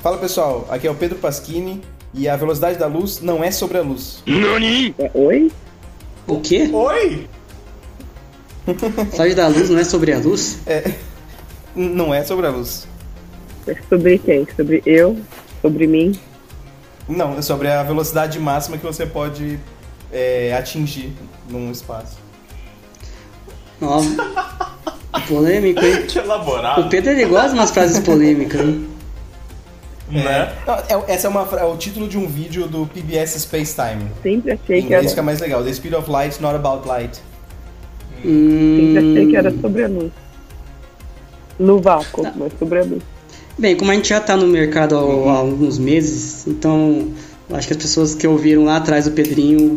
Fala pessoal, aqui é o Pedro Pasquini e a velocidade da luz não é sobre a luz. Nani? É, oi? O quê? Oi! Velocidade da luz não é sobre a luz? É, não é sobre a luz. É sobre quem? Sobre eu? Sobre mim? Não, é sobre a velocidade máxima que você pode é, atingir num espaço. Ó, polêmico, hein? Que elaborado. O Pedro ele gosta de umas frases polêmicas, né? Né? Não, é- essa é, uma, é o título de um vídeo do PBS Space Time. Sempre achei que era. inglês fica mais legal. The speed of light, not about light. Sempre achei que era Hum, sobre a luz. No vácuo, mas sobre a luz. Bem, como a gente já tá no mercado há, há alguns meses, então acho que as pessoas que ouviram lá atrás o Pedrinho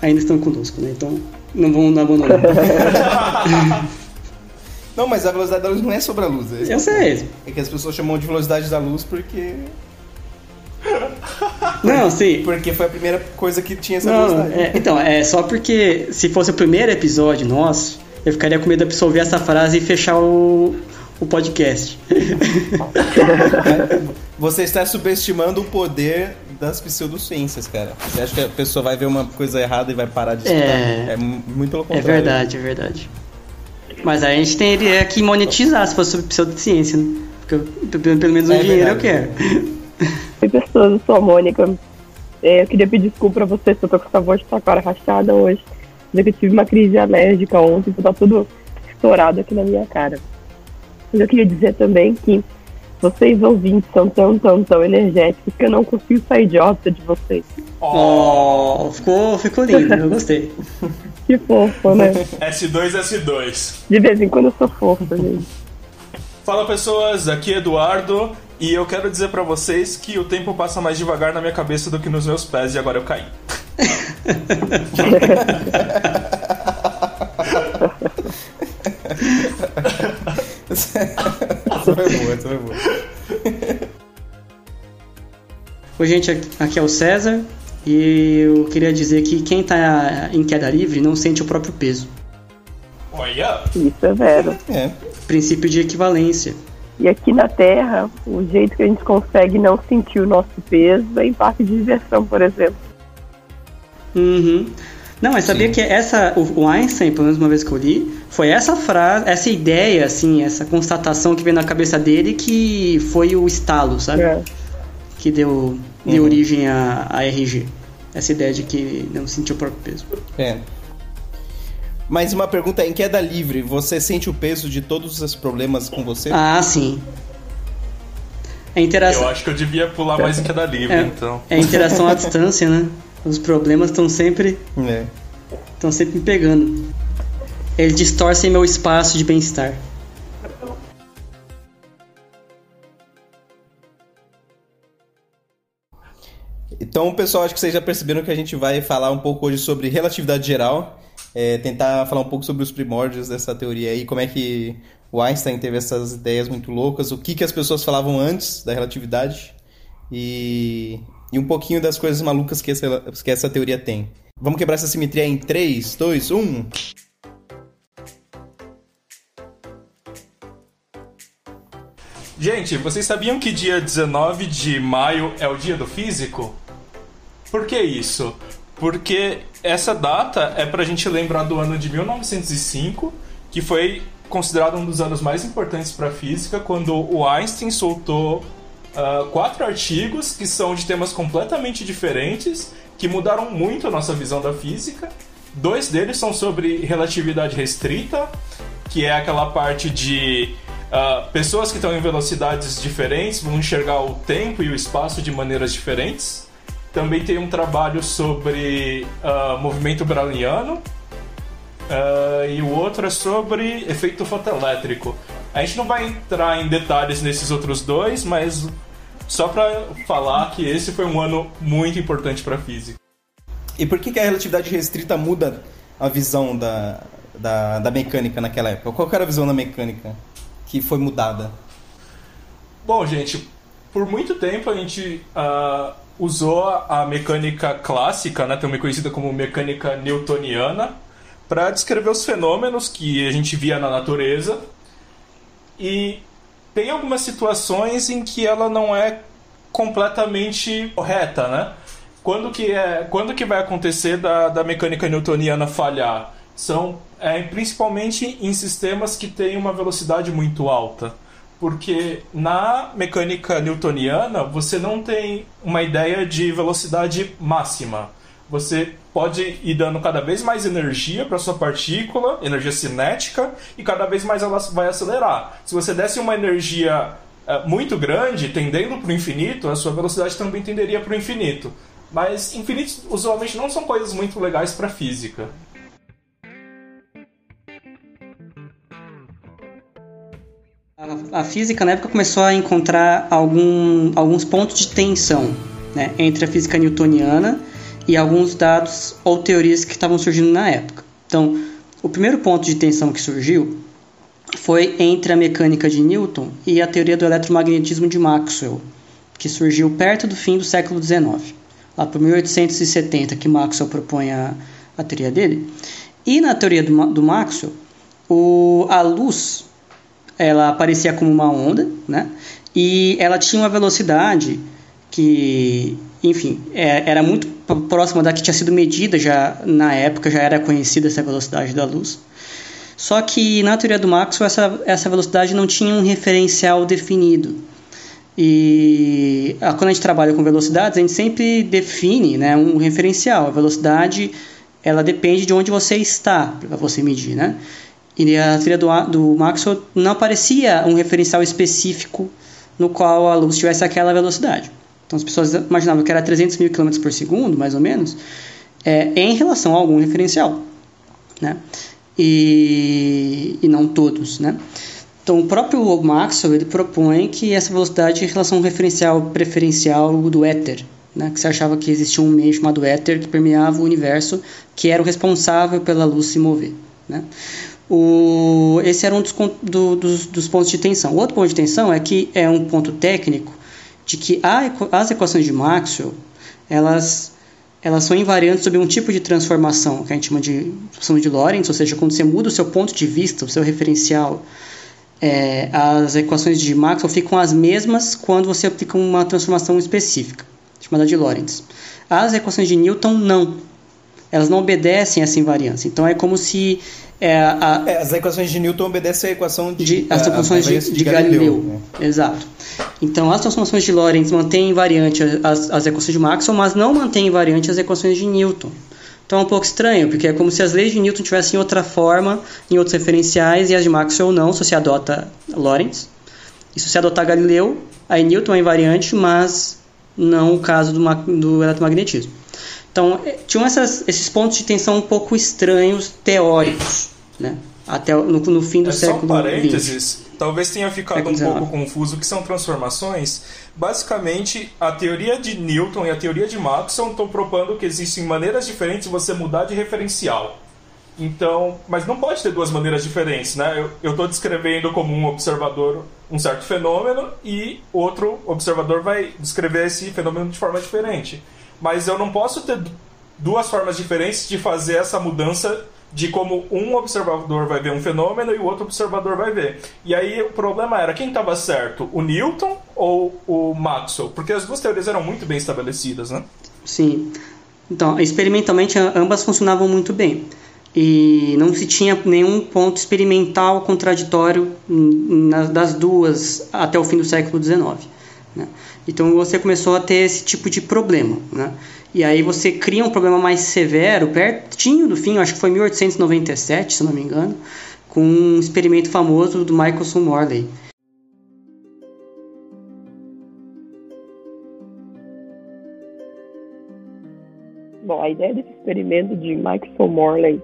ainda estão conosco, né? Então não vão dar abandonar. Não, mas a velocidade da luz não é sobre a luz. É, Eu sei. é que as pessoas chamam de velocidade da luz porque Não, sim. porque foi a primeira coisa que tinha essa Não, velocidade. é, então, é só porque se fosse o primeiro episódio nosso, eu ficaria com medo pessoa ouvir essa frase e fechar o, o podcast. Você está subestimando o poder das pseudociências, cara. Você acha que a pessoa vai ver uma coisa errada e vai parar de estudar? É. É, mu- muito pelo É contrário. verdade, é verdade. Mas aí a gente teria que monetizar se fosse sobre pseudociência, né? Porque eu- pelo, pelo menos um É dinheiro eu verdade. quero. Oi, pessoas, eu sou a Mônica. É, eu queria pedir desculpa pra vocês, que eu tô com essa voz de cara rachada hoje. Mas é que eu tive uma crise alérgica ontem, então tá tudo estourado aqui na minha cara. Mas eu queria dizer também que vocês ouvintes são tão, tão, tão energéticos que eu não consigo sair de órbita de vocês. Oh, ficou, ficou lindo, eu gostei. Que fofo, né? S2, S2. De vez em quando eu sou fofa, gente. Fala pessoas, aqui é Eduardo e eu quero dizer pra vocês que o tempo passa mais devagar na minha cabeça do que nos meus pés e agora eu caí. essa foi boa, essa foi boa. Oi, gente, aqui é o César e eu queria dizer que quem tá em queda livre não sente o próprio peso. Olha! Isso é vero. É. Princípio de equivalência. E aqui na Terra, o jeito que a gente consegue não sentir o nosso peso é em parque de diversão, por exemplo. Uhum. Não, mas sabia Sim. que essa, o o Einstein, pelo menos uma vez que eu li, foi essa frase, essa ideia, assim, essa constatação que veio na cabeça dele que foi o estalo, sabe? É. Que deu, deu origem à, à RG. Essa ideia de que não sentiu o próprio peso. É. Mas uma pergunta em queda livre, você sente o peso de todos os problemas com você? Ah, sim. É interação, Eu acho que eu devia pular mais em queda livre, é, então. é interação à distância, né? Os problemas estão sempre, É. estão sempre me pegando. Eles distorcem meu espaço de bem-estar. Então, pessoal, acho que vocês já perceberam que a gente vai falar um pouco hoje sobre relatividade geral, é, tentar falar um pouco sobre os primórdios dessa teoria aí, como é que o Einstein teve essas ideias muito loucas, o que, que as pessoas falavam antes da relatividade e, e um pouquinho das coisas malucas que essa, que essa teoria tem. Vamos quebrar essa simetria em 3, 2, 1. Gente, vocês sabiam que dia 19 de maio é o dia do físico? Por que isso? Porque essa data é pra gente lembrar do ano de 1905, que foi considerado um dos anos mais importantes para a física, quando o Einstein soltou ah, quatro artigos que são de temas completamente diferentes, que mudaram muito a nossa visão da física. Dois deles são sobre relatividade restrita, que é aquela parte de ah, pessoas que estão em velocidades diferentes vão enxergar o tempo e o espaço de maneiras diferentes. Também tem um trabalho sobre ah, movimento browniano. ah, e o outro é sobre efeito fotoelétrico. A gente não vai entrar em detalhes nesses outros dois, mas só para falar que esse foi um ano muito importante para a física. E por que, que a relatividade restrita muda a visão da, da, da mecânica naquela época? Qual era a visão da mecânica que foi mudada? Bom, gente, por muito tempo a gente ah, usou a mecânica clássica, né, também conhecida como mecânica newtoniana, para descrever os fenômenos que a gente via na natureza. E tem algumas situações em que ela não é completamente correta, né? Quando que, é, quando que vai acontecer da, da mecânica newtoniana falhar? São é, principalmente em sistemas que têm uma velocidade muito alta. Porque na mecânica newtoniana você não tem uma ideia de velocidade máxima. Você pode ir dando cada vez mais energia para sua partícula, energia cinética, e cada vez mais ela vai acelerar. Se você desse uma energia é, muito grande, tendendo para o infinito, a sua velocidade também tenderia para o infinito. Mas infinitos usualmente não são coisas muito legais para física. A, física na época começou a encontrar algum, alguns pontos de tensão né, entre a física newtoniana e alguns dados ou teorias que estavam surgindo na época. Então, o primeiro ponto de tensão que surgiu foi entre a mecânica de Newton e a teoria do eletromagnetismo de Maxwell, que surgiu perto do fim do século XIX, lá por 1870, que Maxwell propõe a, a teoria dele. E na teoria do, do Maxwell, o, a luz ela aparecia como uma onda, né? E ela tinha uma velocidade que, enfim, é, era muito próxima da que tinha sido medida já na época, já era conhecida essa velocidade da luz. Só que na teoria do Maxwell essa, essa velocidade não tinha um referencial definido. E quando a gente trabalha com velocidades, a gente sempre define né, um referencial. A velocidade ela depende de onde você está para você medir. Né? E a teoria do, do Maxwell não aparecia um referencial específico no qual a luz tivesse aquela velocidade. Então as pessoas imaginavam que era 300 mil km por segundo, mais ou menos, é, em relação a algum referencial, né? E, e não todos, né? Então o próprio Maxwell ele propõe que essa velocidade em relação ao referencial preferencial do éter, né? Que você achava que existia um meio chamado éter que permeava o universo, que era o responsável pela luz se mover, né? O, esse era um dos, do, dos, dos pontos de tensão. O outro ponto de tensão é que é um ponto técnico de que a, as equações de Maxwell elas, elas são invariantes sobre um tipo de transformação que a gente chama de transformação de Lorentz, ou seja, quando você muda o seu ponto de vista, o seu referencial, é, as equações de Maxwell ficam as mesmas quando você aplica uma transformação específica, chamada de Lorentz. As equações de Newton não. Elas não obedecem a essa invariância. Então é como se é, a, é, as equações de Newton obedecem à equação de, de as equações de, de, de, Galileu. Galileu. Né? Exato. Então, as transformações de Lorentz mantêm invariante as, as equações de Maxwell, mas não mantêm invariante as equações de Newton. Então é um pouco estranho, porque é como se as leis de Newton tivessem outra forma, em outros referenciais, e as de Maxwell não, se você adota Lorentz. E se você adotar Galileu, aí Newton é invariante, mas não o caso do, do eletromagnetismo. Então, é, tinham essas, esses pontos de tensão um pouco estranhos teóricos, né? Até no, no fim do é século. Só parênteses, talvez tenha ficado um pouco confuso, que são transformações. Basicamente, a teoria de Newton e a teoria de Maxwell estão propondo que existem maneiras diferentes de você mudar de referencial. Então, mas não pode ter duas maneiras diferentes, né? Eu estou descrevendo como um observador um certo fenômeno e outro observador vai descrever esse fenômeno de forma diferente mas eu não posso ter duas formas diferentes de fazer essa mudança de como um observador vai ver um fenômeno e o outro observador vai ver. E aí o problema era quem estava certo, o Newton ou o Maxwell? Porque as duas teorias eram muito bem estabelecidas, né? Sim. Então, experimentalmente ambas funcionavam muito bem. E não se tinha nenhum ponto experimental contraditório das duas até o fim do século XIX. Então você começou a ter esse tipo de problema. Né? E aí você cria um problema mais severo, pertinho do fim, acho que foi 1897, se não me engano, com um experimento famoso do Michelson Morley. Bom, a ideia desse experimento de Michelson Morley,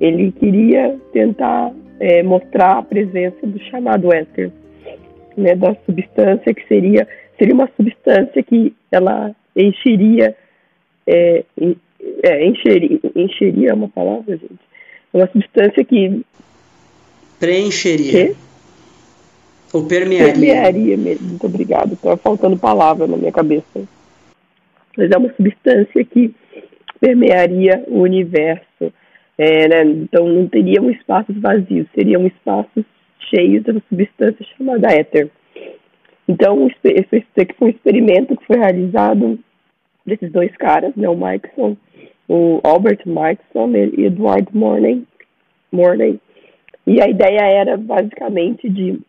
ele queria tentar é, mostrar a presença do chamado éter, né, da substância que seria seria uma substância que ela encheria é, é, encheria, encheria é uma palavra, gente. É uma substância que preencheria. Que? Ou permearia. Permearia mesmo. Muito obrigado. Estava faltando palavra na minha cabeça. Mas é uma substância que permearia o universo. É, né? Então não teriam espaços vazios, seriam espaços cheios de uma substância chamada éter. Então, esse foi um experimento que foi realizado desses dois caras, né, o Mikeson, o Albert Mikeson e Edward Morney, Morney. E a ideia era basicamente de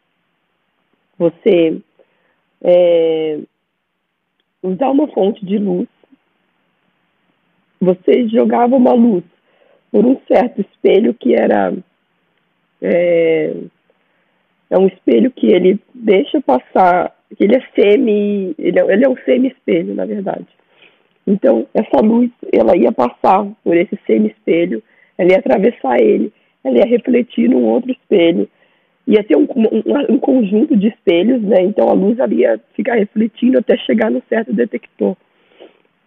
você é, usar uma fonte de luz, você jogava uma luz por um certo espelho que era é, é um espelho que ele deixa passar, que ele é semi, ele é, ele é um semi-espelho, na verdade. Então, essa luz, ela ia passar por esse semi-espelho, ela ia atravessar ele, ela ia refletir num outro espelho, ia ter um, um, um, conjunto de espelhos, né? Então a luz ali ia ficar refletindo até chegar no certo detector.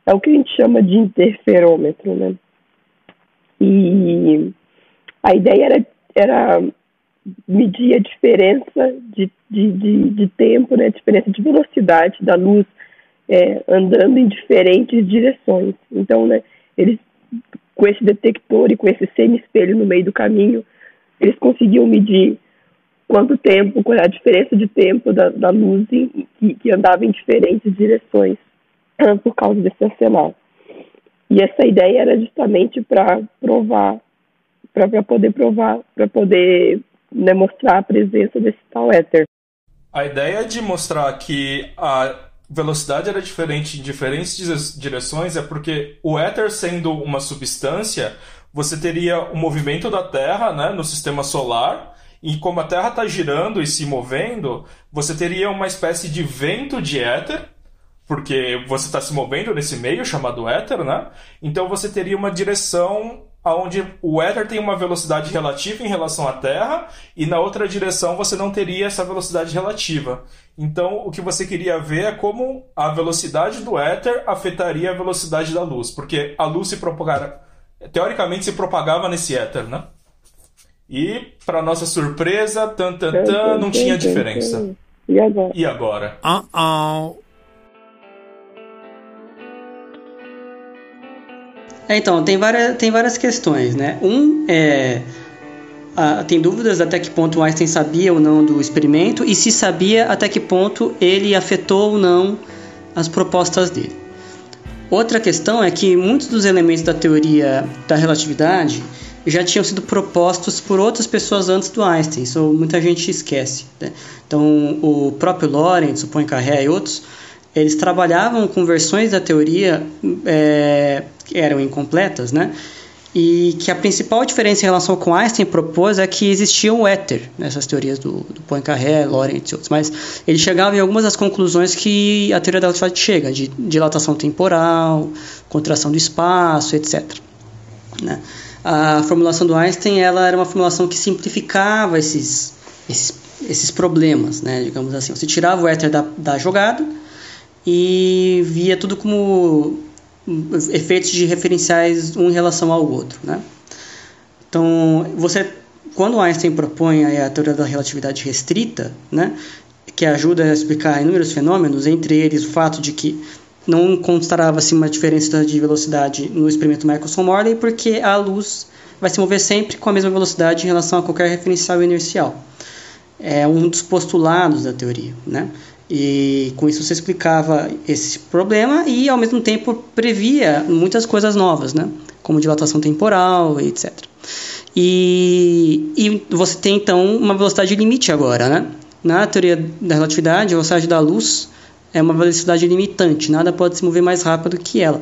É o que a gente chama de interferômetro, né? E a ideia era, era medir a diferença de, de, de, de tempo, né? A diferença de velocidade da luz é, andando em diferentes direções. Então, né? Eles com esse detector e com esse semi-espelho no meio do caminho, eles conseguiam medir quanto tempo, qual é a diferença de tempo da, da luz em, que, que, andava em diferentes direções ah, por causa desse arsenal. E essa ideia era justamente para provar, para poder provar, para poder mostrar a presença desse tal éter. A ideia de mostrar que a velocidade era diferente em diferentes direções é porque o éter sendo uma substância, você teria o movimento da Terra né, no sistema solar e como a Terra está girando e se movendo, você teria uma espécie de vento de éter, porque você está se movendo nesse meio chamado éter, né? Então você teria uma direção onde o éter tem uma velocidade relativa em relação à Terra e na outra direção você não teria essa velocidade relativa. Então o que você queria ver é como a velocidade do éter afetaria a velocidade da luz, porque a luz se propagava, teoricamente se propagava nesse éter, né? E, para nossa surpresa, tan, tan, tan, não tinha diferença. E agora? E agora? Uh-oh. É, então, tem várias, tem várias questões, né? Um é. tem dúvidas até que ponto Einstein sabia ou não do experimento e se sabia até que ponto ele afetou ou não as propostas dele. Outra questão é que muitos dos elementos da teoria da relatividade já tinham sido propostos por outras pessoas antes do Einstein, isso muita gente esquece. Né? Então, o próprio Lorentz, o Poincaré e outros, eles trabalhavam com versões da teoria é, que eram incompletas, né? E que a principal diferença em relação com Einstein propôs é que existia um éter nessas teorias do, do Poincaré, Lorentz e outros. Mas ele chegava em algumas das conclusões que a teoria da relatividade chega, de dilatação temporal, contração do espaço, etc. Né? a formulação do Einstein ela era uma formulação que simplificava esses, esses, esses problemas, né? digamos assim. Você tirava o éter da, da jogada e via tudo como efeitos de referenciais um em relação ao outro. Né? Então, você, quando Einstein propõe a teoria da relatividade restrita, né, que ajuda a explicar inúmeros fenômenos, entre eles o fato de que não constava-se uma diferença de velocidade no experimento Michelson-Morley, porque a luz vai se mover sempre com a mesma velocidade em relação a qualquer referencial inercial. É um dos postulados da teoria, né? E com isso você explicava esse problema e ao mesmo tempo previa muitas coisas novas, né? Como dilatação temporal, etc. E, e você tem então uma velocidade limite agora, né? Na teoria da relatividade, a velocidade da luz é uma velocidade limitante, nada pode se mover mais rápido que ela.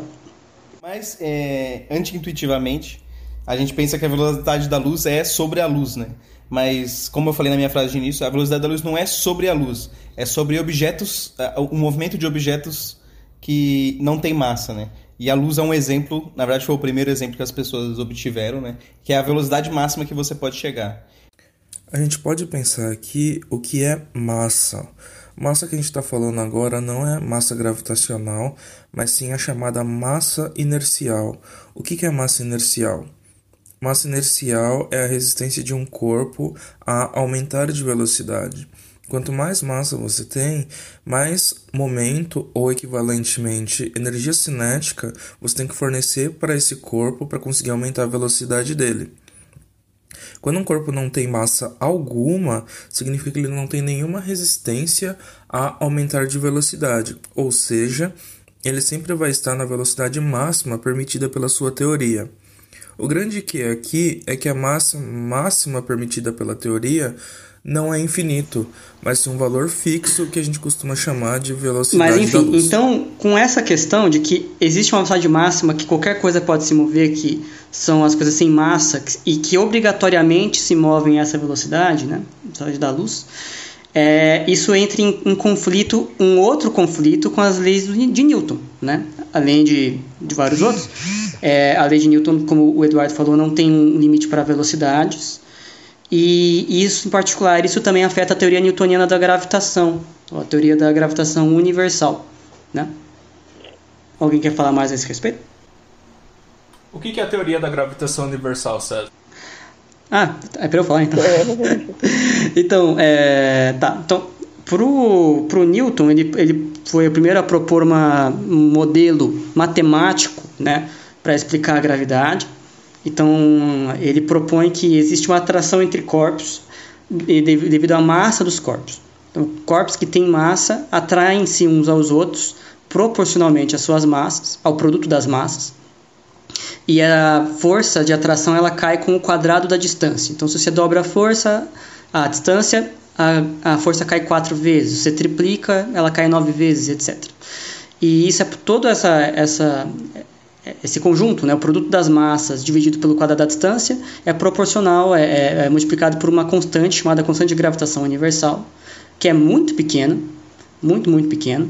Mas, é, anti-intuitivamente, a gente pensa que a velocidade da luz é sobre a luz, né? Mas, como eu falei na minha frase de início, a velocidade da luz não é sobre a luz, é sobre objetos, o movimento de objetos que não tem massa, né? E a luz é um exemplo, na verdade foi o primeiro exemplo que as pessoas obtiveram, né? Que é a velocidade máxima que você pode chegar. A gente pode pensar aqui o que é massa. Massa que a gente está falando agora não é massa gravitacional, mas sim a chamada massa inercial. O que é massa inercial? Massa inercial é a resistência de um corpo a aumentar de velocidade. Quanto mais massa você tem, mais momento ou equivalentemente energia cinética você tem que fornecer para esse corpo para conseguir aumentar a velocidade dele. Quando um corpo não tem massa alguma, significa que ele não tem nenhuma resistência a aumentar de velocidade, ou seja, ele sempre vai estar na velocidade máxima permitida pela sua teoria. O grande que é aqui é que a massa máxima permitida pela teoria não é infinito, mas sim um valor fixo que a gente costuma chamar de velocidade Mas enfim, da luz. então, com essa questão de que existe uma velocidade máxima que qualquer coisa pode se mover, que são as coisas sem massa e que obrigatoriamente se movem a essa velocidade, né, velocidade da luz, é, isso entra em, em, conflito, um outro conflito com as leis de Newton, né, além de, de vários outros. É, a lei de Newton, como o Eduardo falou, não tem um limite para velocidades, e isso, em particular, isso também afeta a teoria newtoniana da gravitação, a teoria da gravitação universal, né? Alguém quer falar mais a esse respeito? O que é a teoria da gravitação universal, César? Ah, é para eu falar então. então, é, tá. Então, pro, pro Newton, ele, ele foi o primeiro a propor uma, um modelo matemático, né, para explicar a gravidade. Então, ele propõe que existe uma atração entre corpos devido à massa dos corpos. Então, corpos que têm massa atraem-se uns aos outros proporcionalmente às suas massas, ao produto das massas. E a força de atração ela cai com o quadrado da distância. Então, se você dobra a força, a distância, a, a força cai quatro vezes. Se você triplica, ela cai nove vezes, etc. E isso é toda essa, essa esse conjunto, né, o produto das massas dividido pelo quadrado da distância, é proporcional, é, é, é, multiplicado por uma constante chamada constante de gravitação universal, que é muito pequena, muito, muito pequena,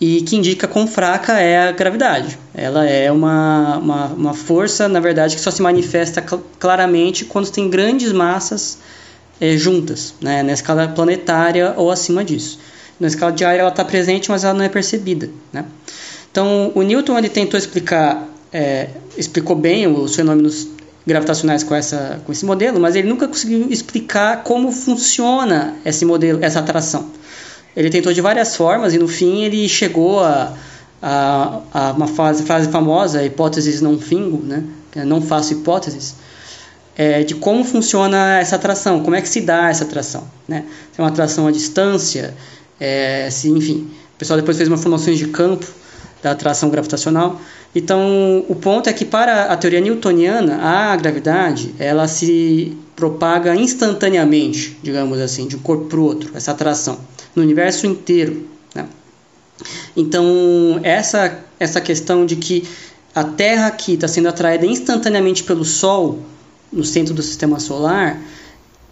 e que indica quão fraca é a gravidade. Ela é uma, uma, uma força, na verdade, que só se manifesta cl claramente quando tem grandes massas é, juntas, né, na escala planetária ou acima disso. Na escala diária ela está presente, mas ela não é percebida. Né? Então, o Newton ele tentou explicar, é, explicou bem os fenômenos gravitacionais com, essa, com esse modelo, mas ele nunca conseguiu explicar como funciona esse modelo, essa atração. Ele tentou de várias formas e no fim ele chegou a, a, a uma frase, frase famosa, hipóteses não fingo, né? É, não faço hipóteses, é, de como funciona essa atração, como é que se dá essa atração. Né? Se é uma atração à distância, é, se, enfim. O pessoal depois fez uma formações de campo da atração gravitacional. Então, o ponto é que para a teoria newtoniana, a gravidade, ela se propaga instantaneamente, digamos assim, de um corpo para o outro, essa atração, no universo inteiro. Né? Então, essa, essa questão de que a Terra aqui está sendo atraída instantaneamente pelo Sol, no centro do sistema solar,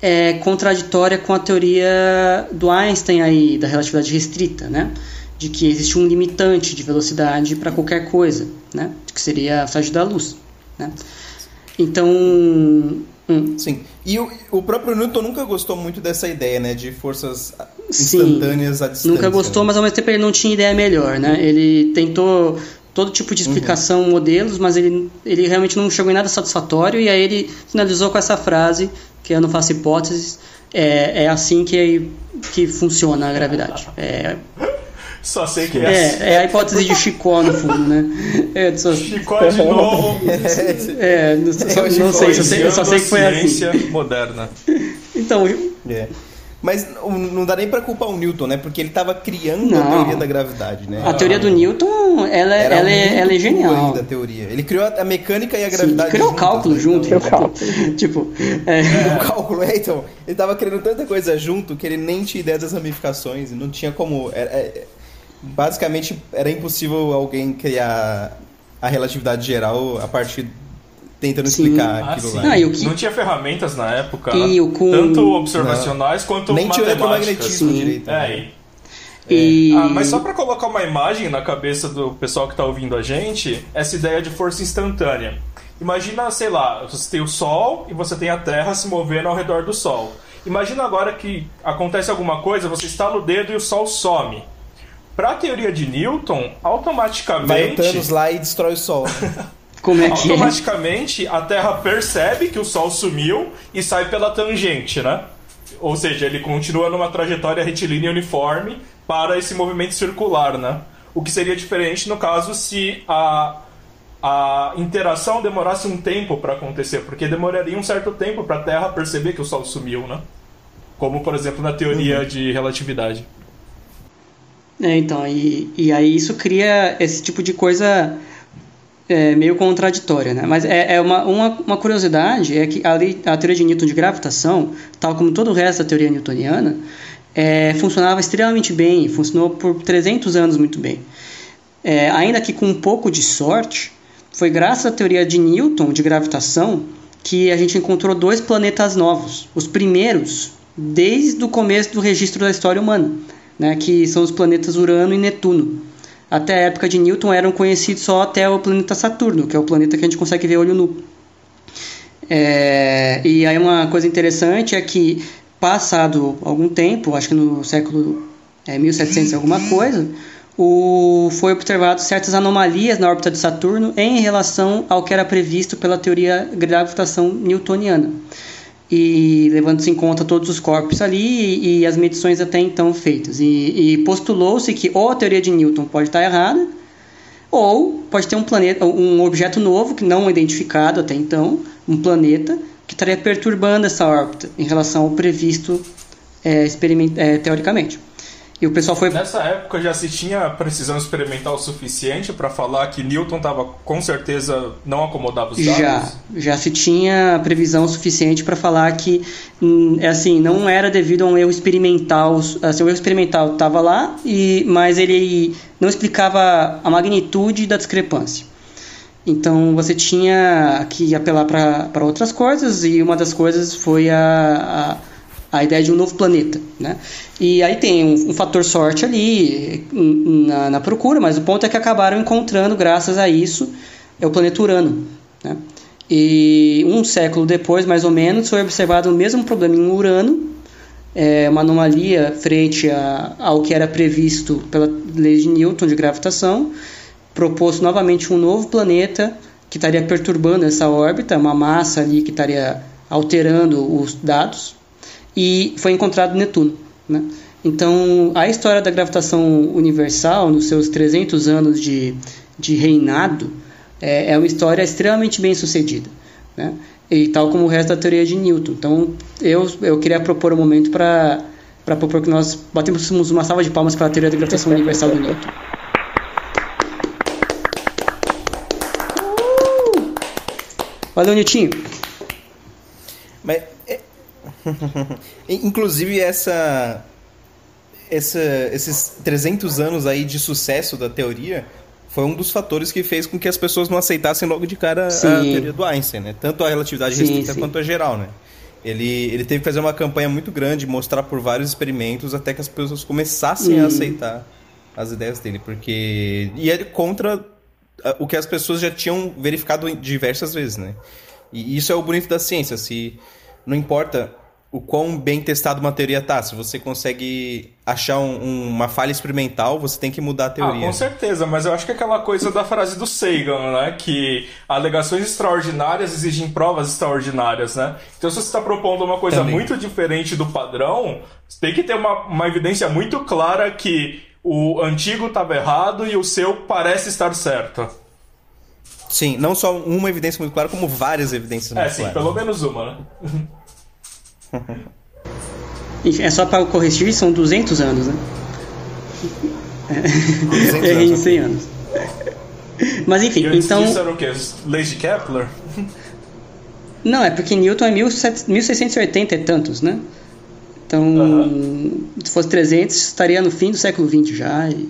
é contraditória com a teoria do Einstein aí, da relatividade restrita, né? De que existe um limitante de velocidade para qualquer coisa, né? que seria a velocidade da luz. Né? Então. Hum. Sim. E o, o próprio Newton nunca gostou muito dessa ideia, né? De forças instantâneas Sim, à distância. Nunca gostou, né? mas ao mesmo tempo ele não tinha ideia melhor, né? Ele tentou todo tipo de explicação, uhum. modelos, mas ele, ele realmente não chegou em nada satisfatório, e aí ele finalizou com essa frase, que eu não faço hipóteses, é, é assim que, que funciona a gravidade. É, só sei que é, é assim. É a hipótese de Chicó, no fundo, né? É, só... Chicó de novo. É, não, só, não sei, só sei, eu só sei que foi assim. Ciência moderna. Então... É. Mas não dá nem para culpar o Newton, né? Porque ele estava criando não. a teoria da gravidade, né? A teoria do Newton, ela, é, ela, é, ela é genial. Da teoria. Ele criou a mecânica e a gravidade. Sim, criou o cálculo né? junto. Então, cálculo. tipo, é... o cálculo, é, então. Ele estava criando tanta coisa junto que ele nem tinha ideia das ramificações e não tinha como. É, é, basicamente era impossível alguém criar a relatividade geral a partir tentando sim. explicar ah, aquilo sim. lá. Não, que... não, tinha ferramentas na época, com... tanto observacionais não. quanto Nem tinha eletromagnetismo direito. É, né? E... Ah, mas só para colocar uma imagem na cabeça do pessoal que está ouvindo a gente, essa ideia de força instantânea. Imagina, sei lá, você tem o Sol e você tem a Terra se movendo ao redor do Sol. Imagina agora que acontece alguma coisa, você está no dedo e o Sol some. Para a teoria de Newton, automaticamente. Vai o Thanos lá e destrói o Sol. Como é que é? Automaticamente é? a Terra percebe que o Sol sumiu e sai pela tangente, né? Ou seja, ele continua numa trajetória retilínea uniforme para esse movimento circular, né? O que seria diferente no caso se a a interação demorasse um tempo para acontecer, porque demoraria um certo tempo para a Terra perceber que o Sol sumiu, né? Como, por exemplo, na teoria uhum. de relatividade. É, então, e, e aí isso cria esse tipo de coisa é, meio contraditória, né? Mas é, é uma, uma, uma, curiosidade é que a, a teoria de Newton de gravitação, tal como todo o resto da teoria newtoniana, é, funcionava extremamente bem, funcionou por 300 anos muito bem. É, ainda que com um pouco de sorte, foi graças à teoria de Newton de gravitação que a gente encontrou dois planetas novos, os primeiros desde o começo do registro da história humana, né, que são os planetas Urano e Netuno. Até a época de Newton eram conhecidos só até o planeta Saturno, que é o planeta que a gente consegue ver olho nu. É, e aí uma coisa interessante é que passado algum tempo, acho que no século é, 1700 alguma coisa, o, foi observado certas anomalias na órbita de Saturno em relação ao que era previsto pela teoria gravitação newtoniana. E levando-se em conta todos os corpos ali e, e as medições até então feitas. E, e postulou-se que ou a teoria de Newton pode estar errada, ou pode ter um planeta, um objeto novo que não identificado até então, um planeta que estaria perturbando essa órbita em relação ao previsto é, é, teoricamente. E o pessoal foi. Nessa época já se tinha precisão experimental suficiente para falar que Newton estava com certeza não acomodava os dados? Já, já se tinha previsão suficiente para falar que hum, é assim não era devido a um erro experimental. Assim, o erro experimental estava lá, e, mas ele não explicava a magnitude da discrepância. Então você tinha que apelar para outras coisas, e uma das coisas foi a, a a ideia de um novo planeta, né? E aí tem um, um fator sorte ali na, na, procura, mas o ponto é que acabaram encontrando, graças a isso, é o planeta Urano, né? E um século depois, mais ou menos, foi observado o mesmo problema em Urano, é, uma anomalia frente a, ao que era previsto pela lei de Newton de gravitação, propôs novamente um novo planeta que estaria perturbando essa órbita, uma massa ali que estaria alterando os dados, e foi encontrado Netuno. Né? Então, a história da gravitação universal, nos seus 300 anos de, de reinado, é, é uma história extremamente bem sucedida. Né? E tal como o resto da teoria de Newton. Então, eu, eu queria propor um momento para propor que nós batemos uma salva de palmas para a teoria da gravitação universal do Newton. Valeu, Newton. Mas Inclusive, essa, essa, esses 300 anos aí de sucesso da teoria foi um dos fatores que fez com que as pessoas não aceitassem logo de cara sim. a teoria do Einstein, né? Tanto a relatividade sim, restrita sim. quanto a geral, né? Ele, ele teve que fazer uma campanha muito grande, mostrar por vários experimentos até que as pessoas começassem a aceitar as ideias dele, porque e é contra o que as pessoas já tinham verificado diversas vezes, né? E isso é o bonito da ciência, se não importa o quão bem testado uma teoria tá. Se você consegue achar um, um, uma falha experimental, você tem que mudar a teoria. Ah, com certeza, mas eu acho que é aquela coisa da frase do Sagan, né? Que alegações extraordinárias exigem provas extraordinárias, né? Então, se você está propondo uma coisa Também. muito diferente do padrão, tem que ter uma, uma evidência muito clara que o antigo estava errado e o seu parece estar certo. Sim, não só uma evidência muito clara, como várias evidências muito é, sim, claras. pelo menos uma, né? é só para corrigir, são 200 anos, né? É, em 100 anos. Mas enfim, e então. Isso era o quê? Leis de Kepler? Não, é porque Newton é 1680 e tantos, né? Então, uhum. se fosse 300, estaria no fim do século XX já. E...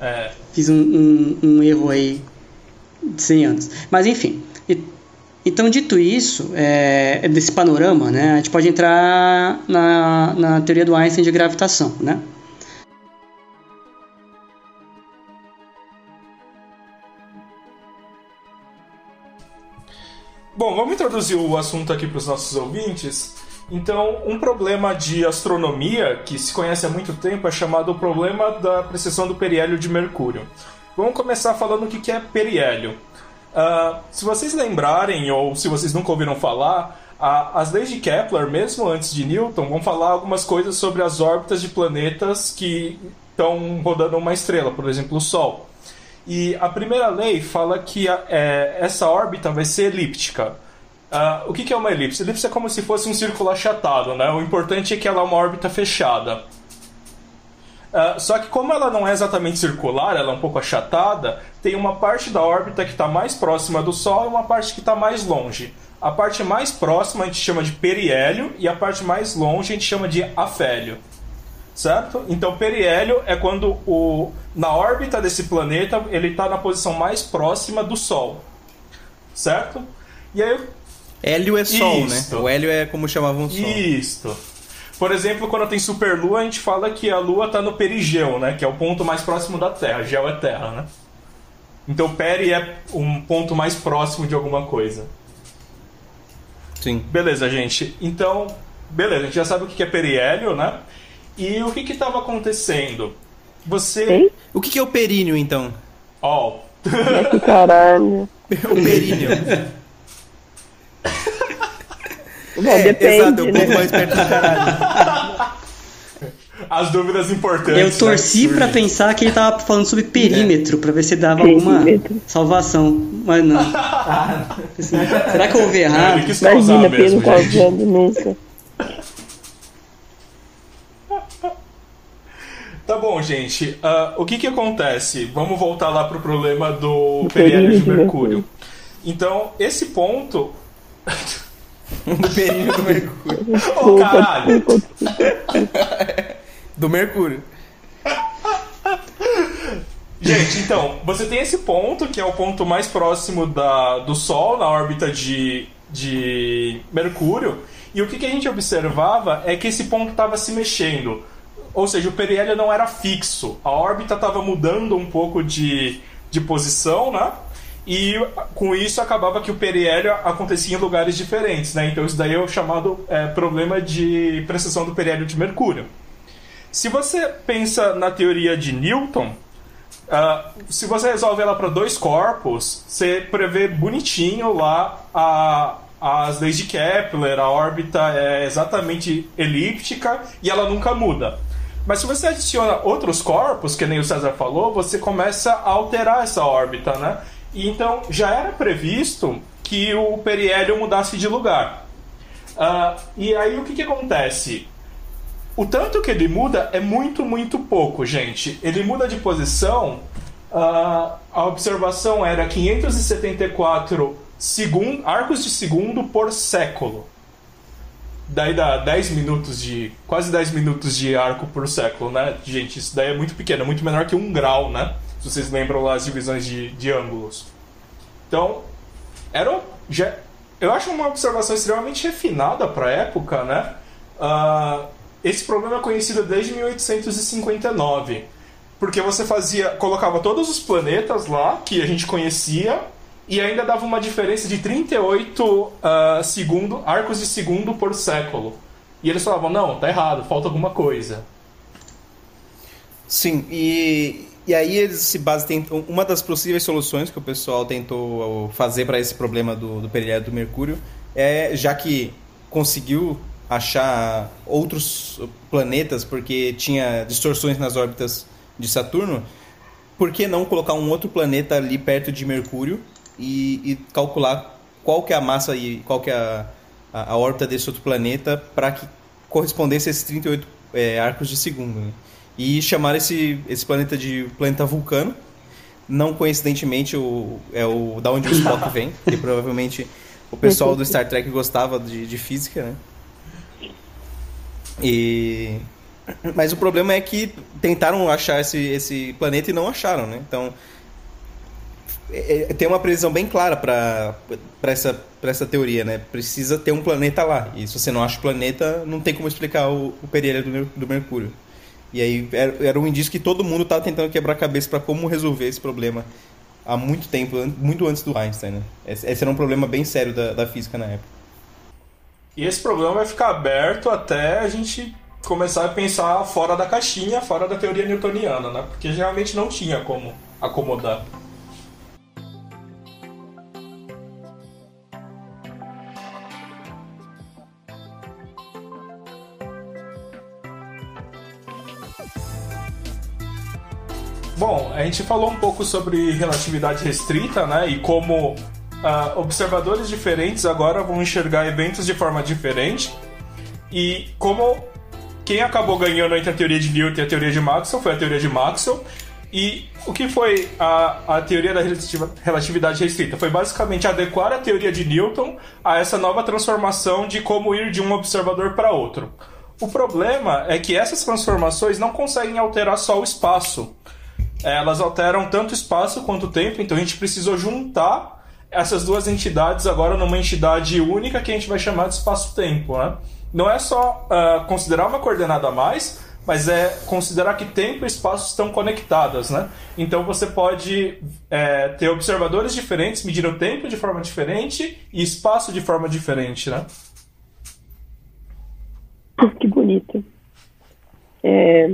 É. Fiz um, um, um, erro aí de 100 anos. Mas enfim, então, dito isso, é, desse panorama, né, a gente pode entrar na, na teoria do Einstein de gravitação. Né? Bom, vamos introduzir o assunto aqui para os nossos ouvintes. Então, um problema de astronomia que se conhece há muito tempo é chamado o problema da precessão do periélio de Mercúrio. Vamos começar falando o que é periélio. Uh, se vocês lembrarem, ou se vocês nunca ouviram falar, uh, as leis de Kepler, mesmo antes de Newton, vão falar algumas coisas sobre as órbitas de planetas que estão rodando uma estrela, por exemplo, o Sol. E a primeira lei fala que a, é, essa órbita vai ser elíptica. Uh, o que, que é uma elipse? Elipse é como se fosse um círculo achatado, né? O importante é que ela é uma órbita fechada. Uh, só que como ela não é exatamente circular, ela é um pouco achatada, tem uma parte da órbita que está mais próxima do Sol e uma parte que está mais longe. A parte mais próxima a gente chama de periélio e a parte mais longe a gente chama de afélio. Certo? Então periélio é quando o, na órbita desse planeta ele está na posição mais próxima do Sol. Certo? E aí Hélio é Sol, né? Isto. né? O hélio é como chamavam Sol. Isto. Por exemplo, quando tem superlua, a gente fala que a Lua está no perigeu, né? Que é o ponto mais próximo da Terra. Gel é Terra, né? Então peri é um ponto mais próximo de alguma coisa. Sim. Beleza, gente. Então, beleza, a gente já sabe o que é periélio, né? E o que estava acontecendo? Você. Ei? O que, que é o períneo, então? Ó. Oh. que caralho. o períneo. Bom, é, depende, exato, um pouco mais perto do caralho. As dúvidas importantes. Eu torci né? para pensar que ele tava falando sobre perímetro, é. para ver se dava perímetro. alguma salvação, mas não. Será que eu ouvi errado? Ele quis Imagina, mesmo, causando nunca. Tá bom, gente. Uh, o que que acontece? Vamos voltar lá pro problema do periélio de Mercúrio. Então, esse ponto do períneo do Mercúrio. Ô, oh, caralho! do Mercúrio. Gente, então, você tem esse ponto, que é o ponto mais próximo da, do Sol, na órbita de, de Mercúrio, e o que, que a gente observava é que esse ponto estava se mexendo. Ou seja, o periélio não era fixo, a órbita estava mudando um pouco de, de posição, né? E com isso acabava que o periélio acontecia em lugares diferentes, né? Então isso daí é o chamado é, problema de precessão do periélio de Mercúrio. Se você pensa na teoria de Newton, uh, se você resolve ela para dois corpos, você prevê bonitinho lá a, as leis de Kepler, a órbita é exatamente elíptica e ela nunca muda. Mas se você adiciona outros corpos, que nem o César falou, você começa a alterar essa órbita, né? E então já era previsto que o periélio mudasse de lugar. Uh, e aí o que, que acontece? O tanto que ele muda é muito, muito pouco, gente. Ele muda de posição. Uh, a observação era 574 segundo, arcos de segundo por século. Daí dá 10 minutos de. quase 10 minutos de arco por século, né? Gente, isso daí é muito pequeno, é muito menor que um grau, né? Se vocês lembram lá as divisões de, de ângulos. Então, era já, eu acho uma observação extremamente refinada para a época, né? Uh, esse problema é conhecido desde 1859, porque você fazia, colocava todos os planetas lá que a gente conhecia e ainda dava uma diferença de 38 uh, ah, segundo, arcos de segundo por século. E eles falavam, não, tá errado, falta alguma coisa. Sim, e e aí eles se baseiam. Uma das possíveis soluções que o pessoal tentou fazer para esse problema do, do do Mercúrio é, já que conseguiu achar outros planetas porque tinha distorções nas órbitas de Saturno, por que não colocar um outro planeta ali perto de Mercúrio e, e calcular qual que é a massa e qual que é a, a, a órbita desse outro planeta para que correspondesse a esses 38 é, arcos de segundo. Né? E chamar esse, esse planeta de planeta Vulcano. Não coincidentemente o, é o da onde o Spock vem, que provavelmente o pessoal do Star Trek gostava de, de física, né? E mas o problema é que tentaram achar esse, esse planeta e não acharam, né? Então é, é tem uma previsão bem clara para essa, essa teoria, né? Precisa ter um planeta lá. E se você não acha o planeta, não tem como explicar o, o do, do Mercúrio. E aí era, era um indício que todo mundo estava tentando quebrar a cabeça para como resolver esse problema há muito tempo, muito antes do Einstein. Né? Esse, esse era um problema bem sério da, da física na época. E esse problema vai ficar aberto até a gente começar a pensar fora da caixinha, fora da teoria newtoniana, né? Porque geralmente não tinha como acomodar. Bom, a gente falou um pouco sobre relatividade restrita, né? E como uh, observadores diferentes agora vão enxergar eventos de forma diferente. E como quem acabou ganhando entre a teoria de Newton e a teoria de Maxwell foi a teoria de Maxwell. E o que foi a, a teoria da relatividade restrita? Foi basicamente adequar a teoria de Newton a essa nova transformação de como ir de um observador para outro. O problema é que essas transformações não conseguem alterar só o espaço. Elas alteram tanto espaço quanto tempo, então a gente precisou juntar essas duas entidades agora numa entidade única que a gente vai chamar de espaço-tempo. Né? Não é só uh, considerar uma coordenada a mais, mas é considerar que tempo e espaço estão conectadas, né? Então você pode é, ter observadores diferentes medindo tempo de forma diferente e espaço de forma diferente, né? Que bonito. É...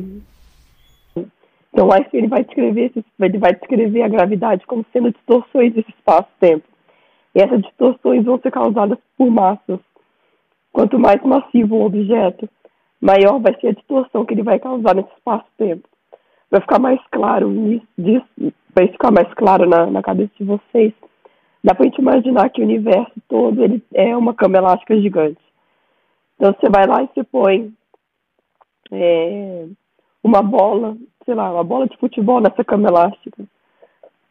Então Einstein vai descrever ele vai descrever a gravidade como sendo distorções desse espaço-tempo. E essas distorções vão ser causadas por massas. Quanto mais massivo o objeto, maior vai ser a distorção que ele vai causar nesse espaço-tempo. Vai ficar mais claro isso, vai ficar mais claro na, na cabeça de vocês. Dá para gente imaginar que o universo todo ele é uma cama elástica gigante. Então você vai lá e você põe é, uma bola, sei lá, uma bola de futebol nessa cama elástica.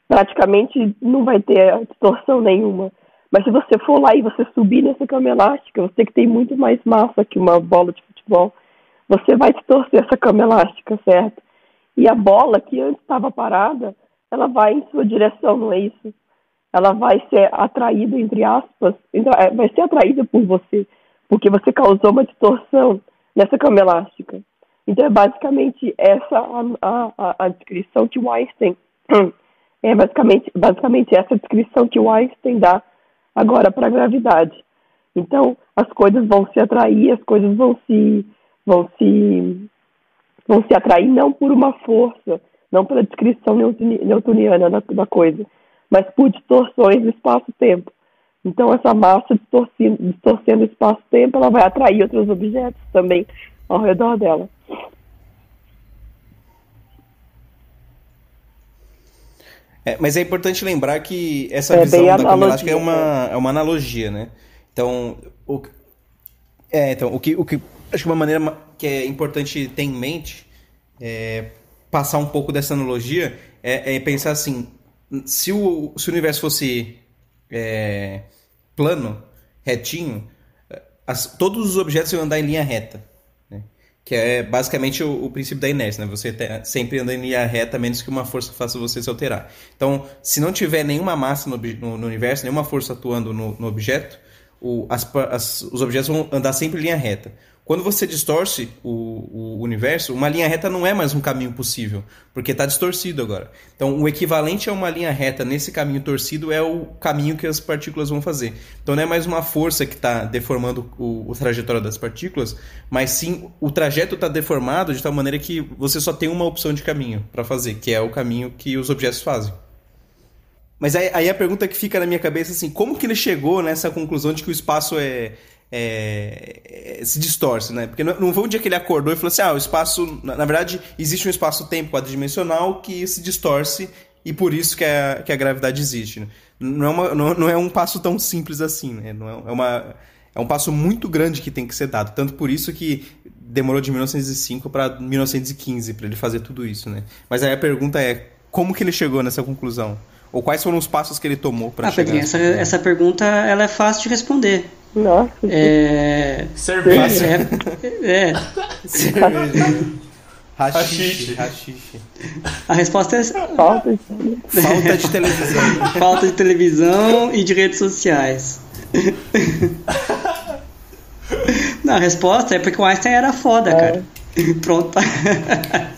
Praticamente não vai ter distorção nenhuma. Mas se você for lá e você subir nessa cama elástica, você que tem muito mais massa que uma bola de futebol, você vai torcer essa cama elástica, certo? E a bola que antes estava parada, ela vai em sua direção, não é isso? Ela vai ser atraída, entre aspas, então, é, vai ser atraída por você, porque você causou uma distorção nessa cama elástica. Então é basicamente essa a, a, a descrição que o Einstein é basicamente, basicamente essa descrição que o Einstein dá agora para a gravidade. Então as coisas vão se atrair, as coisas vão se vão se, vão se atrair não por uma força, não pela descrição newtoniana da, da coisa, mas por distorções do espaço-tempo. Então, essa massa distorcendo, distorcendo o espaço-tempo, ela vai atrair outros objetos também ao redor dela. É, mas é importante lembrar que essa é visão da cama elástica é uma, é uma analogia, né? Então, o, é, então o, que, o que Acho que uma maneira que é importante ter em mente é passar um pouco dessa analogia é, é pensar assim: se o, se o universo fosse é, plano, retinho, as, todos os objetos iam andar em linha reta. Que é basicamente o, o, princípio da inércia, né? Você sempre anda em linha reta, menos que uma força faça você se alterar. Então, se não tiver nenhuma massa no, no, no universo, nenhuma força atuando no, no objeto, o, as, as, os objetos vão andar sempre em linha reta. Quando você distorce o, o, universo, uma linha reta não é mais um caminho possível, porque está distorcido agora. Então, o equivalente a uma linha reta nesse caminho torcido é o caminho que as partículas vão fazer. Então, não é mais uma força que está deformando o, o das partículas, mas sim o trajeto está deformado de tal maneira que você só tem uma opção de caminho para fazer, que é o caminho que os objetos fazem. Mas aí, aí, a pergunta que fica na minha cabeça é assim, como que ele chegou nessa conclusão de que o espaço é, é, é, se distorce, né? Porque não, não foi um dia que ele acordou e falou assim, ah, o espaço, na, na verdade, existe um espaço-tempo quadridimensional que se distorce e por isso que a, que a gravidade existe. Né? Não, é uma, não, não, é um passo tão simples assim, né? Não é, é, uma, é um passo muito grande que tem que ser dado. Tanto por isso que demorou de 1905 para 1915 para ele fazer tudo isso, né? Mas aí a pergunta é, como que ele chegou nessa conclusão? Ou quais foram os passos que ele tomou para ah, chegar? Pedrinho, essa, essa pergunta ela é fácil de responder. Nossa. É. Cerveja. É. Cerveja. Rachixe. Rachixe. A resposta é. Falta de... Falta de televisão. Falta de televisão e de redes sociais. Não, a resposta é porque o Einstein era foda, é. cara. Pronto.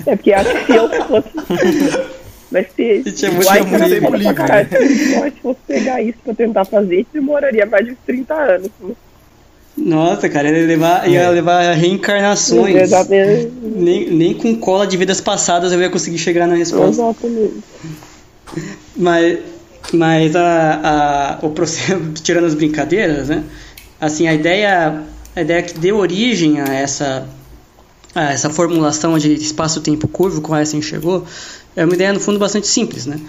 É porque acho que se eu fosse. Mas se, se tinha muito tempo livre. Cara, se fosse pegar isso pra tentar fazer, demoraria mais de 30 anos. Né? Nossa, cara, ia levar, ia é. levar reencarnações. Exatamente. Nem, nem com cola de vidas passadas eu ia conseguir chegar na resposta. Exatamente. Mas, mas a, a, o processo, tirando as brincadeiras, né? Assim, a ideia, a ideia que deu origem a essa, a essa formulação de espaço-tempo curvo que o Einstein chegou é uma ideia no fundo bastante simples, né?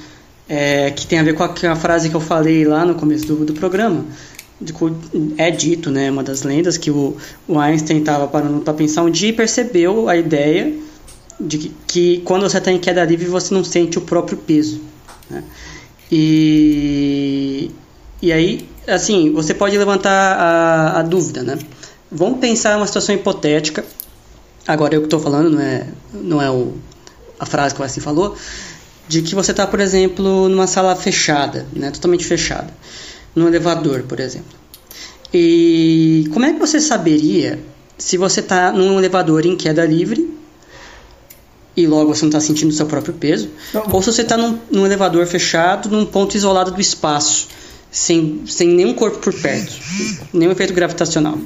É, que tem a ver com a, frase que eu falei lá no começo do, do programa. De, é dito, né, uma das lendas, que o, o Einstein estava parando para pensar um dia e percebeu a ideia de que, que quando você está em queda livre você não sente o próprio peso. Né? E, e aí, assim, você pode levantar a, a dúvida, né? Vamos pensar uma situação hipotética. Agora eu que estou falando, não é, não é o, a frase que o Wesley falou, de que você está, por exemplo, numa sala fechada, né, totalmente fechada, num elevador, por exemplo. E como é que você saberia se você está num elevador em queda livre e logo você não está sentindo o seu próprio peso, não, ou se você está num, num, elevador fechado, num ponto isolado do espaço, sem, sem nenhum corpo por perto, nenhum efeito gravitacional.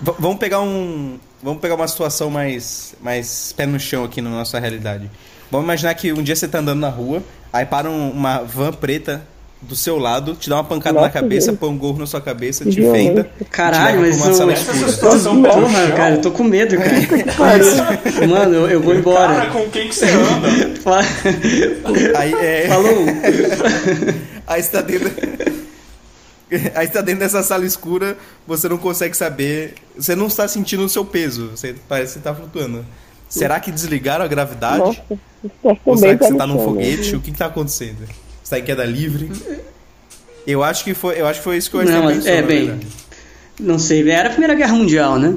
V vamos pegar um, vamos pegar uma situação mais, mais pé no chão aqui na nossa realidade. Vamos imaginar que um dia você tá andando na rua, aí para um, uma van preta do seu lado, te dá uma pancada Nossa, na cabeça, Deus. põe um gorro na sua cabeça, te fenda. Caralho, mas isso, essa situação Porra, cara, eu tô com medo, cara. Mano, eu, eu, vou embora. Cara, com quem que você anda? aí, é... Falou. aí você tá dentro... Aí está dentro dessa sala escura, você não consegue saber. Você não está sentindo o seu peso. Você parece que está flutuando. Será que desligaram a gravidade? Nossa, Ou será que você está num foguete? O que está acontecendo? Você está em queda livre? Eu acho que foi, eu acho que foi isso que eu não, pensou, é bem. Não sei, era a Primeira Guerra Mundial, né?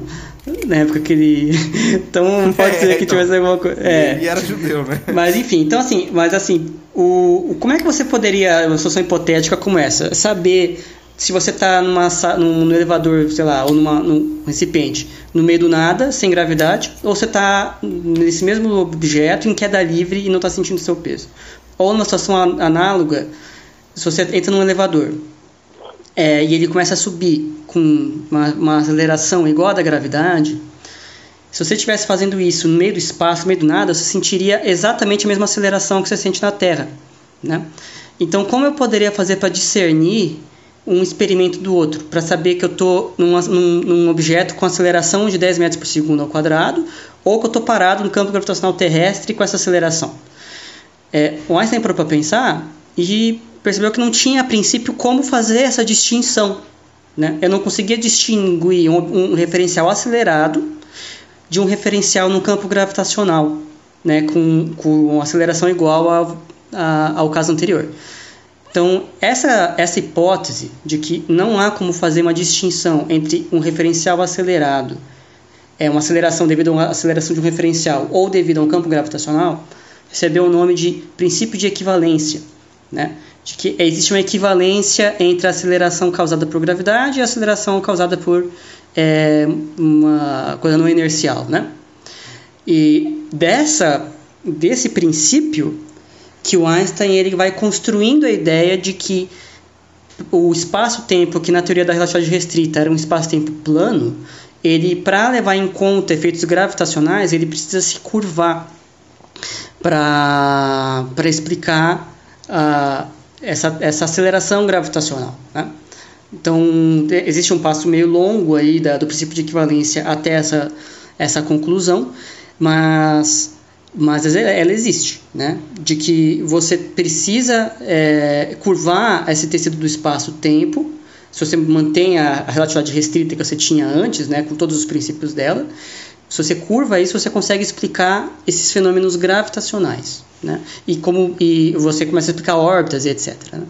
Na época que ele. Então pode ser que então, tivesse alguma coisa. É. E era judeu, né? Mas enfim, então assim, mas assim, o, como é que você poderia, uma situação hipotética como essa, saber se você está numa num, num, elevador, sei lá, ou numa, num recipiente, no meio do nada, sem gravidade, ou você está nesse mesmo objeto em queda livre e não está sentindo seu peso. Ou numa situação análoga, se você entra num elevador é, e ele começa a subir com uma, uma aceleração igual à da gravidade, se você estivesse fazendo isso no meio do espaço, no meio do nada, você sentiria exatamente a mesma aceleração que você sente na Terra. Né? Então, como eu poderia fazer para discernir um experimento do outro, para saber que eu estou num, num, objeto com aceleração de 10 metros por segundo ao quadrado, ou que eu estou parado no campo gravitacional terrestre com essa aceleração. É, o Einstein parou para pensar e percebeu que não tinha, a princípio, como fazer essa distinção. Né? Eu não conseguia distinguir um, um referencial acelerado de um referencial no campo gravitacional, né? com, com aceleração igual a, a, ao caso anterior. Então, essa, essa hipótese de que não há como fazer uma distinção entre um referencial acelerado, é uma aceleração devido a uma aceleração de um referencial ou devido a um campo gravitacional, recebeu o nome de princípio de equivalência, né? de que existe uma equivalência entre a aceleração causada por gravidade e a aceleração causada por é, uma coisa não inercial. Né? E dessa, desse princípio que o Einstein ele vai construindo a ideia de que o espaço-tempo, que na teoria da relatividade restrita era um espaço-tempo plano, ele para levar em conta efeitos gravitacionais, ele precisa se curvar para explicar uh, essa, essa aceleração gravitacional. Né? Então, existe um passo meio longo aí da, do princípio de equivalência até essa, essa conclusão, mas mas ela existe, né? De que você precisa é, curvar esse tecido do espaço-tempo, se você mantém a, relatividade restrita que você tinha antes, né, com todos os princípios dela, se você curva isso, você consegue explicar esses fenômenos gravitacionais, né? E como e você começa a explicar órbitas e etc. Né?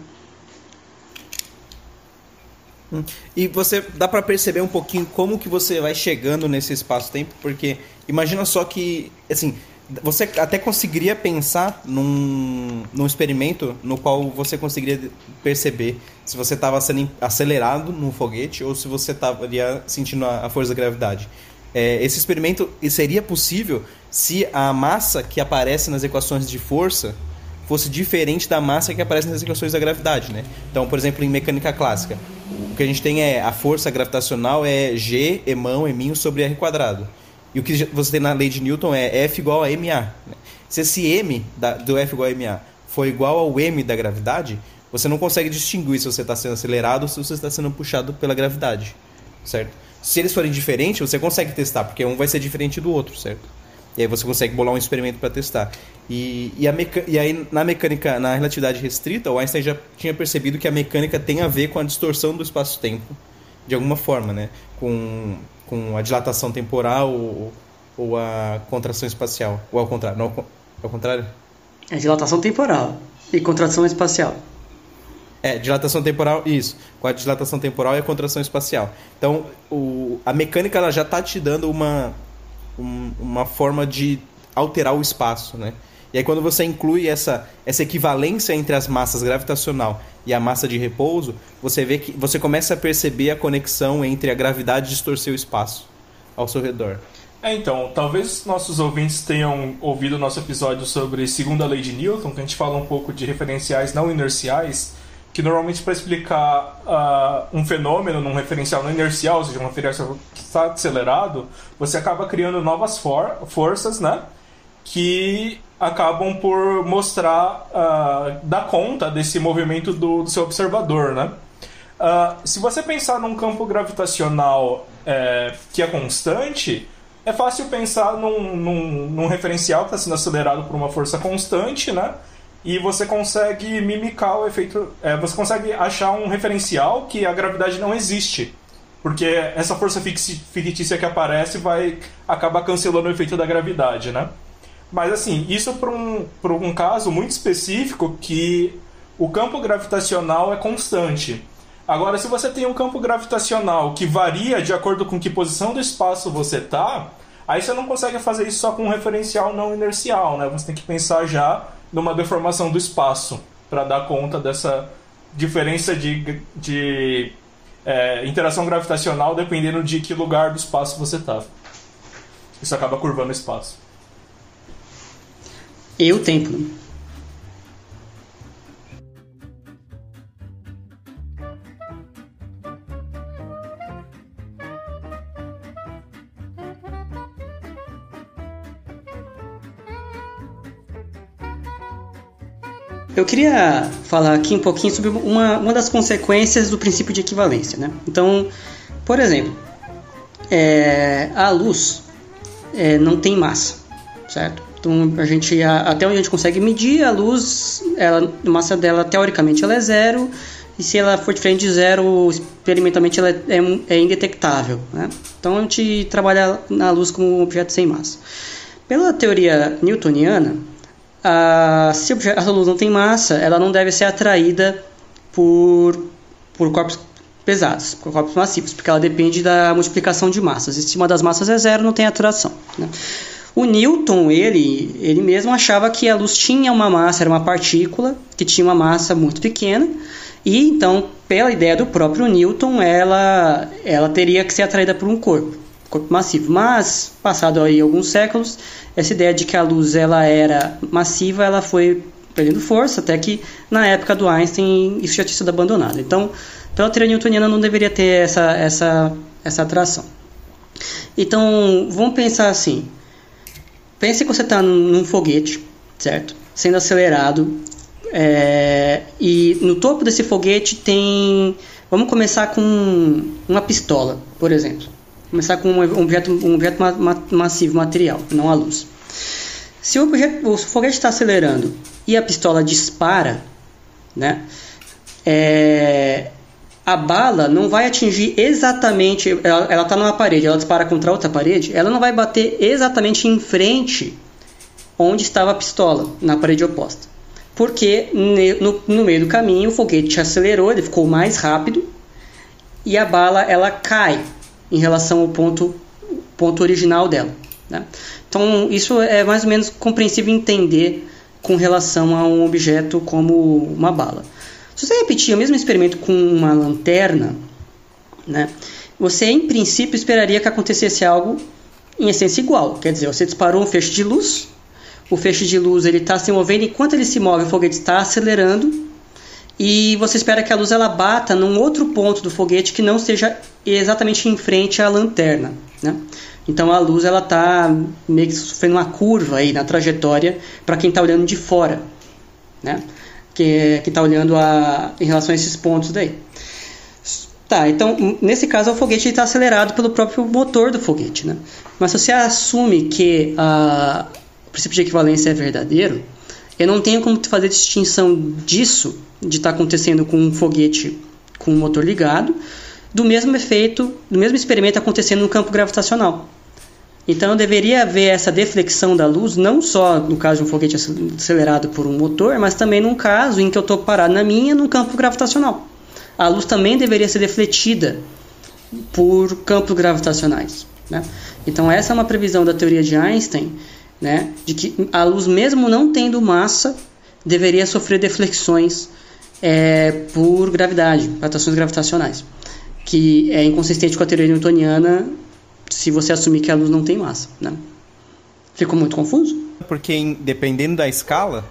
Hum. E você dá para perceber um pouquinho como que você vai chegando nesse espaço-tempo, porque imagina só que assim você até conseguiria pensar num, num experimento no qual você conseguiria perceber se você estava sendo acelerado num foguete ou se você estaria sentindo a, a, força da gravidade. É, esse experimento seria possível se a massa que aparece nas equações de força fosse diferente da massa que aparece nas equações da gravidade, né? Então, por exemplo, em mecânica clássica, o que a gente tem é a força gravitacional é g e mão sobre r quadrado. E o que você tem na lei de Newton é F igual a ma. Né? Se esse m da, do F igual a ma for igual ao m da gravidade, você não consegue distinguir se você está sendo acelerado ou se você está sendo puxado pela gravidade, certo? Se eles forem diferentes, você consegue testar, porque um vai ser diferente do outro, certo? E aí você consegue bolar um experimento para testar. E, e, meca... e aí, na mecânica, na relatividade restrita, o Einstein já tinha percebido que a mecânica tem a ver com a distorção do espaço-tempo, de alguma forma, né? Com, com a dilatação temporal ou, ou a contração espacial. Ou ao contrário? Não, ao contrário? É dilatação temporal e contração espacial. É, dilatação temporal, isso. Com a dilatação temporal e a contração espacial. Então, o, a mecânica ela já está te dando uma, um, uma forma de alterar o espaço, né? E aí quando você inclui essa, essa equivalência entre as massas gravitacional e a massa de repouso, você vê que você começa a perceber a conexão entre a gravidade distorcer o espaço ao seu redor. É, então, talvez nossos ouvintes tenham ouvido nosso episódio sobre segunda lei de Newton, que a gente fala um pouco de referenciais não inerciais que normalmente para explicar uh, um fenômeno num referencial não inercial, ou seja, um referencial que está acelerado, você acaba criando novas for forças, né? Que acabam por mostrar, uh, dar conta desse movimento do, do seu observador, né? Uh, se você pensar num campo gravitacional é, que é constante, é fácil pensar num, num, num referencial que está sendo acelerado por uma força constante, né? e você consegue mimicar o efeito. É, você consegue achar um referencial que a gravidade não existe. Porque essa força fictícia que aparece vai acabar cancelando o efeito da gravidade, né? Mas assim, isso para um, um caso muito específico que o campo gravitacional é constante. Agora, se você tem um campo gravitacional que varia de acordo com que posição do espaço você está, aí você não consegue fazer isso só com um referencial não inercial, né? Você tem que pensar já numa deformação do espaço para dar conta dessa diferença de, de é, interação gravitacional dependendo de que lugar do espaço você está. Isso acaba curvando o espaço. E o tempo. Eu queria falar aqui um pouquinho sobre uma, uma das consequências do princípio de equivalência. Né? Então, por exemplo, é, a luz é, não tem massa, certo? Então, a gente, até onde a gente consegue medir, a luz, ela, a massa dela, teoricamente, ela é zero, e se ela for diferente de zero, experimentalmente ela é, é, indetectável. Né? Então, a gente trabalha na luz como um objeto sem massa. Pela teoria newtoniana, a, se a luz não tem massa, ela não deve ser atraída por, por corpos pesados, por corpos massivos, porque ela depende da multiplicação de massas. E se uma das massas é zero, não tem atração. Né? O Newton, ele, ele mesmo achava que a luz tinha uma massa, era uma partícula que tinha uma massa muito pequena, e então, pela ideia do próprio Newton, ela, ela teria que ser atraída por um corpo, corpo massivo. Mas, passado aí alguns séculos, essa ideia de que a luz ela era massiva, ela foi perdendo força, até que na época do Einstein isso já tinha sido abandonado. Então, pela teoria newtoniana não deveria ter essa, essa, essa atração. Então, vamos pensar assim. Pense que você está num foguete, certo? Sendo acelerado. É, e no topo desse foguete tem... Vamos começar com uma pistola, por exemplo começar com um objeto, um objeto ma ma massivo, material, não a luz. Se o, objeto, o foguete está acelerando e a pistola dispara, né, é, a bala não vai atingir exatamente. Ela está numa parede, ela dispara contra outra parede, ela não vai bater exatamente em frente onde estava a pistola, na parede oposta. Porque no, no meio do caminho o foguete acelerou, ele ficou mais rápido e a bala ela cai em relação ao ponto, ponto original dela. Né? Então, isso é mais ou menos compreensível entender com relação a um objeto como uma bala. Se você repetir o mesmo experimento com uma lanterna, né, você em princípio esperaria que acontecesse algo em essência igual. Quer dizer, você disparou um feixe de luz, o feixe de luz ele está se movendo, enquanto ele se move, o foguete está acelerando, e você espera que a luz ela bata num outro ponto do foguete que não seja exatamente em frente à lanterna, né? Então a luz ela está meio que sofrendo uma curva aí na trajetória para quem está olhando de fora, né? Que está olhando a, em relação a esses pontos daí. Tá, então nesse caso o foguete está acelerado pelo próprio motor do foguete, né? Mas se você assume que a, o princípio de equivalência é verdadeiro, eu não tenho como fazer distinção disso, de estar tá acontecendo com um foguete com o motor ligado, do mesmo efeito, do mesmo experimento acontecendo no campo gravitacional. Então deveria haver essa deflexão da luz, não só no caso de um foguete acelerado por um motor, mas também num caso em que eu estou parado na minha num campo gravitacional. A luz também deveria ser defletida por campos gravitacionais. Né? Então essa é uma previsão da teoria de Einstein, né, de que a luz mesmo não tendo massa deveria sofrer deflexões é, por gravidade, atrações gravitacionais, que é inconsistente com a teoria newtoniana se você assumir que a luz não tem massa. Né? Ficou muito confuso? Porque dependendo da escala,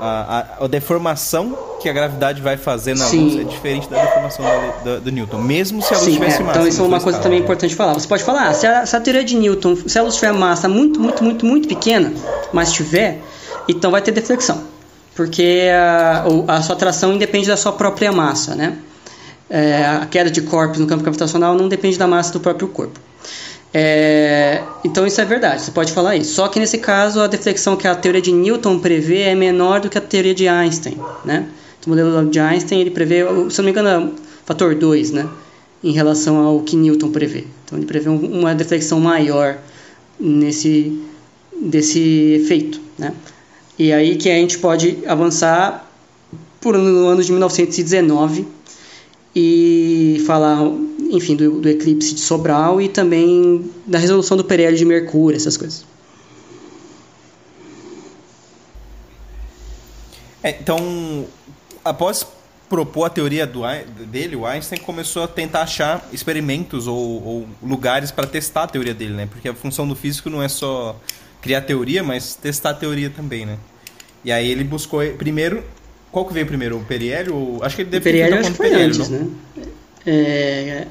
a, a, a, deformação que a gravidade vai fazer na Sim. luz é diferente da deformação do, do, do Newton, mesmo se a luz Sim, tivesse é. massa. Então isso é uma coisa escala. também importante falar. Você pode falar, ah, se, a, se a teoria de Newton, se a luz tiver massa muito, muito, muito, muito pequena, mas tiver, então vai ter deflexão, porque a, a sua atração independe da sua própria massa, né? É, a queda de corpos no campo gravitacional não depende da massa do próprio corpo. É, então isso é verdade, você pode falar isso. Só que nesse caso a deflexão que a teoria de Newton prevê é menor do que a teoria de Einstein, né? O modelo de Einstein ele prevê, se não me engano, é fator 2, né? Em relação ao que Newton prevê. Então ele prevê uma deflexão maior nesse desse efeito, né? E aí que a gente pode avançar por no ano de 1919 e falar enfim, do, do, eclipse de Sobral e também da resolução do perélio de Mercúrio, essas coisas. É, então, após propor a teoria do, dele, o Einstein começou a tentar achar experimentos ou, ou lugares para testar a teoria dele, né? Porque a função do físico não é só criar teoria, mas testar a teoria também, né? E aí ele buscou primeiro qual que veio primeiro, o periélio? Acho que ele deve ter feito acho que foi antes, não? né? É,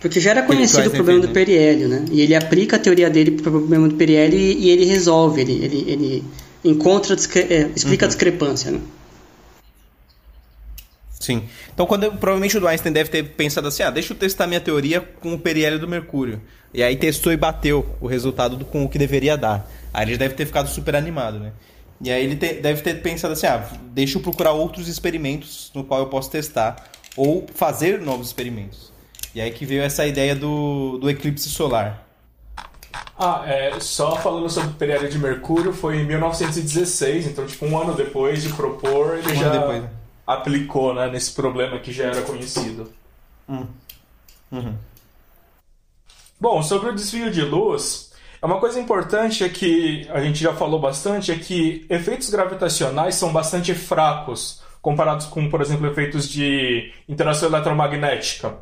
porque já era conhecido o problema do periélio, né? E ele aplica a teoria dele para o problema do periélio e, e, ele resolve, ele, ele, ele encontra, é, explica uhum. a discrepância, né? Sim. Então, quando provavelmente o Einstein deve ter pensado assim, ah, deixa eu testar minha teoria com o periélio do Mercúrio. E aí testou e bateu o resultado do, com o que deveria dar. Aí ele deve ter ficado super animado, né? E aí ele te, deve ter pensado assim, ah, deixa eu procurar outros experimentos no qual eu posso testar ou fazer novos experimentos. E aí que veio essa ideia do, do eclipse solar. Ah, é, só falando sobre o periélio de Mercúrio, foi em 1916, então tipo um ano depois de propor, ele um já depois, né? aplicou né, nesse problema que já era conhecido. Hum. Uhum. Bom, sobre o desvio de luz, uma coisa importante é que a gente já falou bastante é que efeitos gravitacionais são bastante fracos comparados com, por exemplo, efeitos de interação eletromagnética.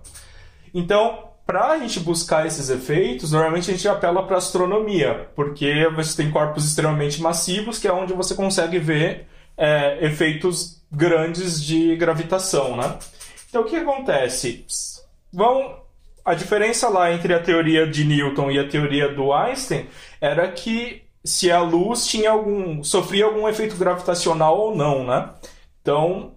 Então, para a gente buscar esses efeitos, normalmente a gente apela para astronomia, porque você tem corpos extremamente massivos, que é onde você consegue ver é, efeitos grandes de gravitação, né? Então, o que acontece? Vão a diferença lá entre a teoria de Newton e a teoria do Einstein era que se a luz tinha algum sofria algum efeito gravitacional ou não, né? Então,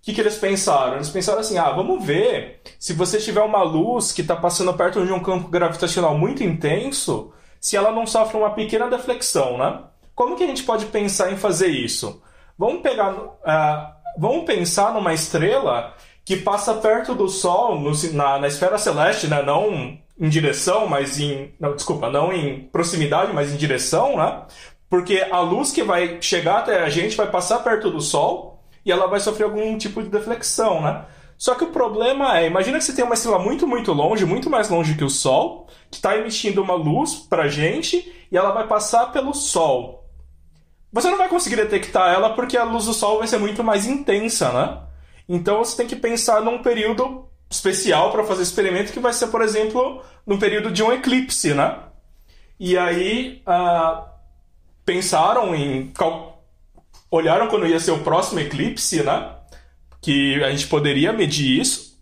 o que, que eles pensaram? Eles pensaram assim: ah, vamos ver se você tiver uma luz que está passando perto de um campo gravitacional muito intenso, se ela não sofre uma pequena deflexão, né? Como que a gente pode pensar em fazer isso? Vamos pegar, uh, vamos pensar numa estrela que passa perto do Sol no, na, na esfera celeste, né? Não em direção, mas em. Não, desculpa, não em proximidade, mas em direção, né? Porque a luz que vai chegar até a gente vai passar perto do Sol e ela vai sofrer algum tipo de deflexão, né? Só que o problema é, imagina que você tem uma estrela muito, muito longe, muito mais longe que o Sol, que está emitindo uma luz para a gente e ela vai passar pelo Sol. Você não vai conseguir detectar ela porque a luz do Sol vai ser muito mais intensa, né? Então você tem que pensar num período especial para fazer experimento que vai ser, por exemplo, no período de um eclipse, né? E aí uh, pensaram em olharam quando ia ser o próximo eclipse, né? Que a gente poderia medir isso.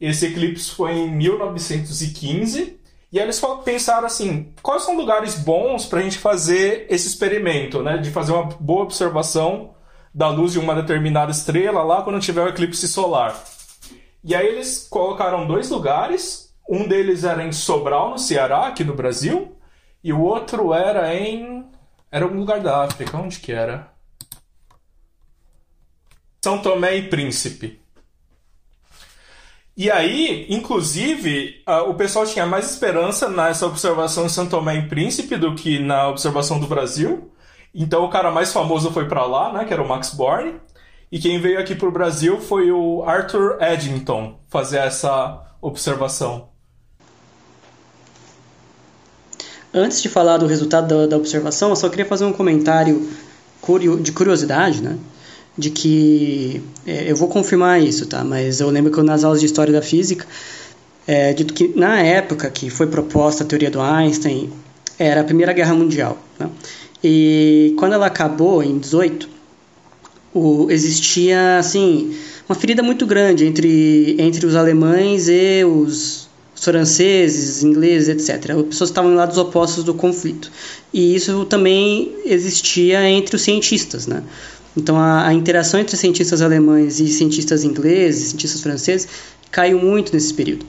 Esse eclipse foi em 1915. E aí eles pensaram assim: quais são lugares bons para a gente fazer esse experimento, né? De fazer uma boa observação da luz de uma determinada estrela lá quando tiver o eclipse solar. E aí eles colocaram dois lugares. Um deles era em Sobral, no Ceará, aqui no Brasil. E o outro era em. Era um lugar da África. Onde que era? São Tomé e Príncipe. E aí, inclusive, o pessoal tinha mais esperança nessa observação em São Tomé e Príncipe do que na observação do Brasil. Então o cara mais famoso foi para lá, né, que era o Max Born. E quem veio aqui para o Brasil foi o Arthur Eddington fazer essa observação. Antes de falar do resultado da, da observação, eu só queria fazer um comentário de curiosidade, né? De que é, eu vou confirmar isso, tá? Mas eu lembro que eu, nas aulas de história da física, é, dito que na época que foi proposta a teoria do Einstein, era a Primeira Guerra Mundial. Né? E quando ela acabou, em 18, o, existia assim uma ferida muito grande entre, entre os alemães e os, franceses, ingleses, etc. As pessoas estavam em lados opostos do conflito. E isso também existia entre os cientistas, né? Então a, a interação entre cientistas alemães e cientistas ingleses, cientistas franceses, caiu muito nesse período.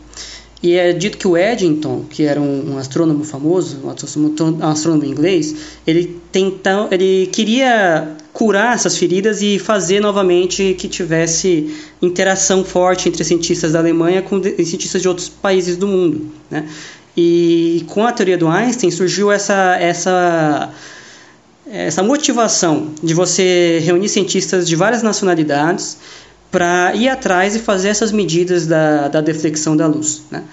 E é dito que o Eddington, que era um, um astrônomo famoso, um astrônomo, inglês, ele, ele queria curar essas feridas e fazer novamente que tivesse interação forte entre cientistas da Alemanha com cientistas de outros países do mundo. Né? E com a teoria do Einstein surgiu essa, essa, essa motivação de você reunir cientistas de várias nacionalidades para ir atrás e fazer essas medidas da, da deflexão da luz. Né?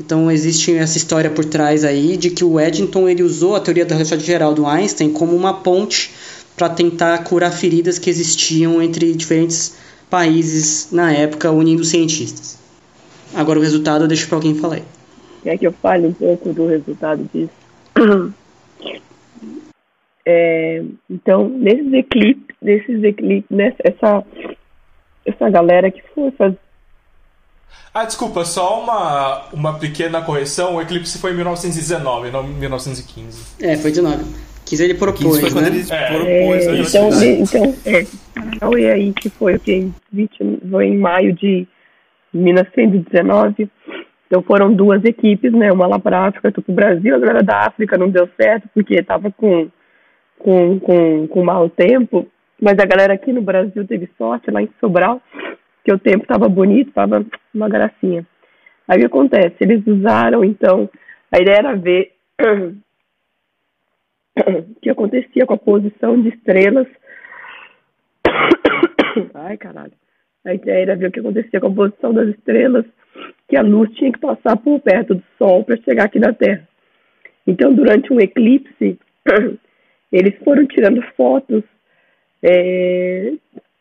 Então existe essa história por trás aí de que o Eddington ele usou a teoria da relatividade geral do Einstein como uma ponte para tentar curar feridas que existiam entre diferentes países na época, unindo cientistas. Agora o resultado eu deixo para alguém falar. Quer que eu fale um pouco do resultado disso? É, então, nesses eclipses, nesses eclipses, nessa, essa essa galera que foi fazer. Ah, desculpa, só uma, uma pequena correção. O eclipse foi em 1919, não 1915. É, foi 19. 15 ele propôs, foi né? ele é, propôs, é, então, então, é, então, e aí que foi, que 20, foi em maio de 1919. Então foram duas equipes, né? Uma lá para a África, outra para o Brasil. A galera da África não deu certo porque estava com, com, com, com mau tempo. Mas a galera aqui no Brasil teve sorte, lá em Sobral, que o tempo estava bonito, estava uma gracinha. Aí o que acontece? Eles usaram, então, a ideia era ver o que acontecia com a posição de estrelas. Ai, caralho. A ideia era ver o que acontecia com a posição das estrelas, que a luz tinha que passar por perto do Sol para chegar aqui na Terra. Então, durante um eclipse, eles foram tirando fotos é,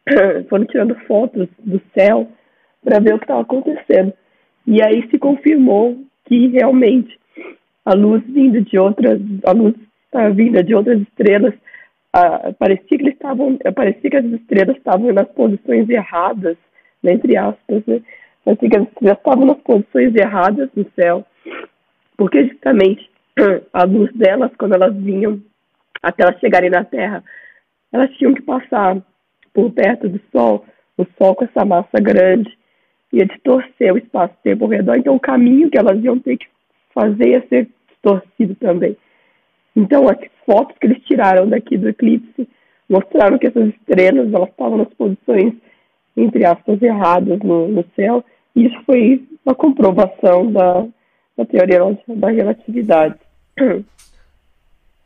foram tirando fotos do céu para ver o que estava acontecendo. E aí se confirmou que realmente a luz vinda de outras, a luz estava vinda de outras estrelas. Ah, parecia que eles estavam, parecia que as estrelas estavam nas posições erradas, né, entre aspas, né? Parecia que as estrelas estavam nas posições erradas no céu, porque justamente a luz delas, quando elas vinham até elas chegarem na Terra, elas tinham que passar por perto do Sol, o Sol com essa massa grande ia distorcer o espaço-tempo ao redor, então o caminho que elas iam ter que fazer ia ser distorcido também. Então, as fotos que eles tiraram daqui do eclipse mostraram que essas estrelas elas estavam nas posições, entre aspas, erradas no, no céu, e isso foi uma comprovação da, da teoria da relatividade.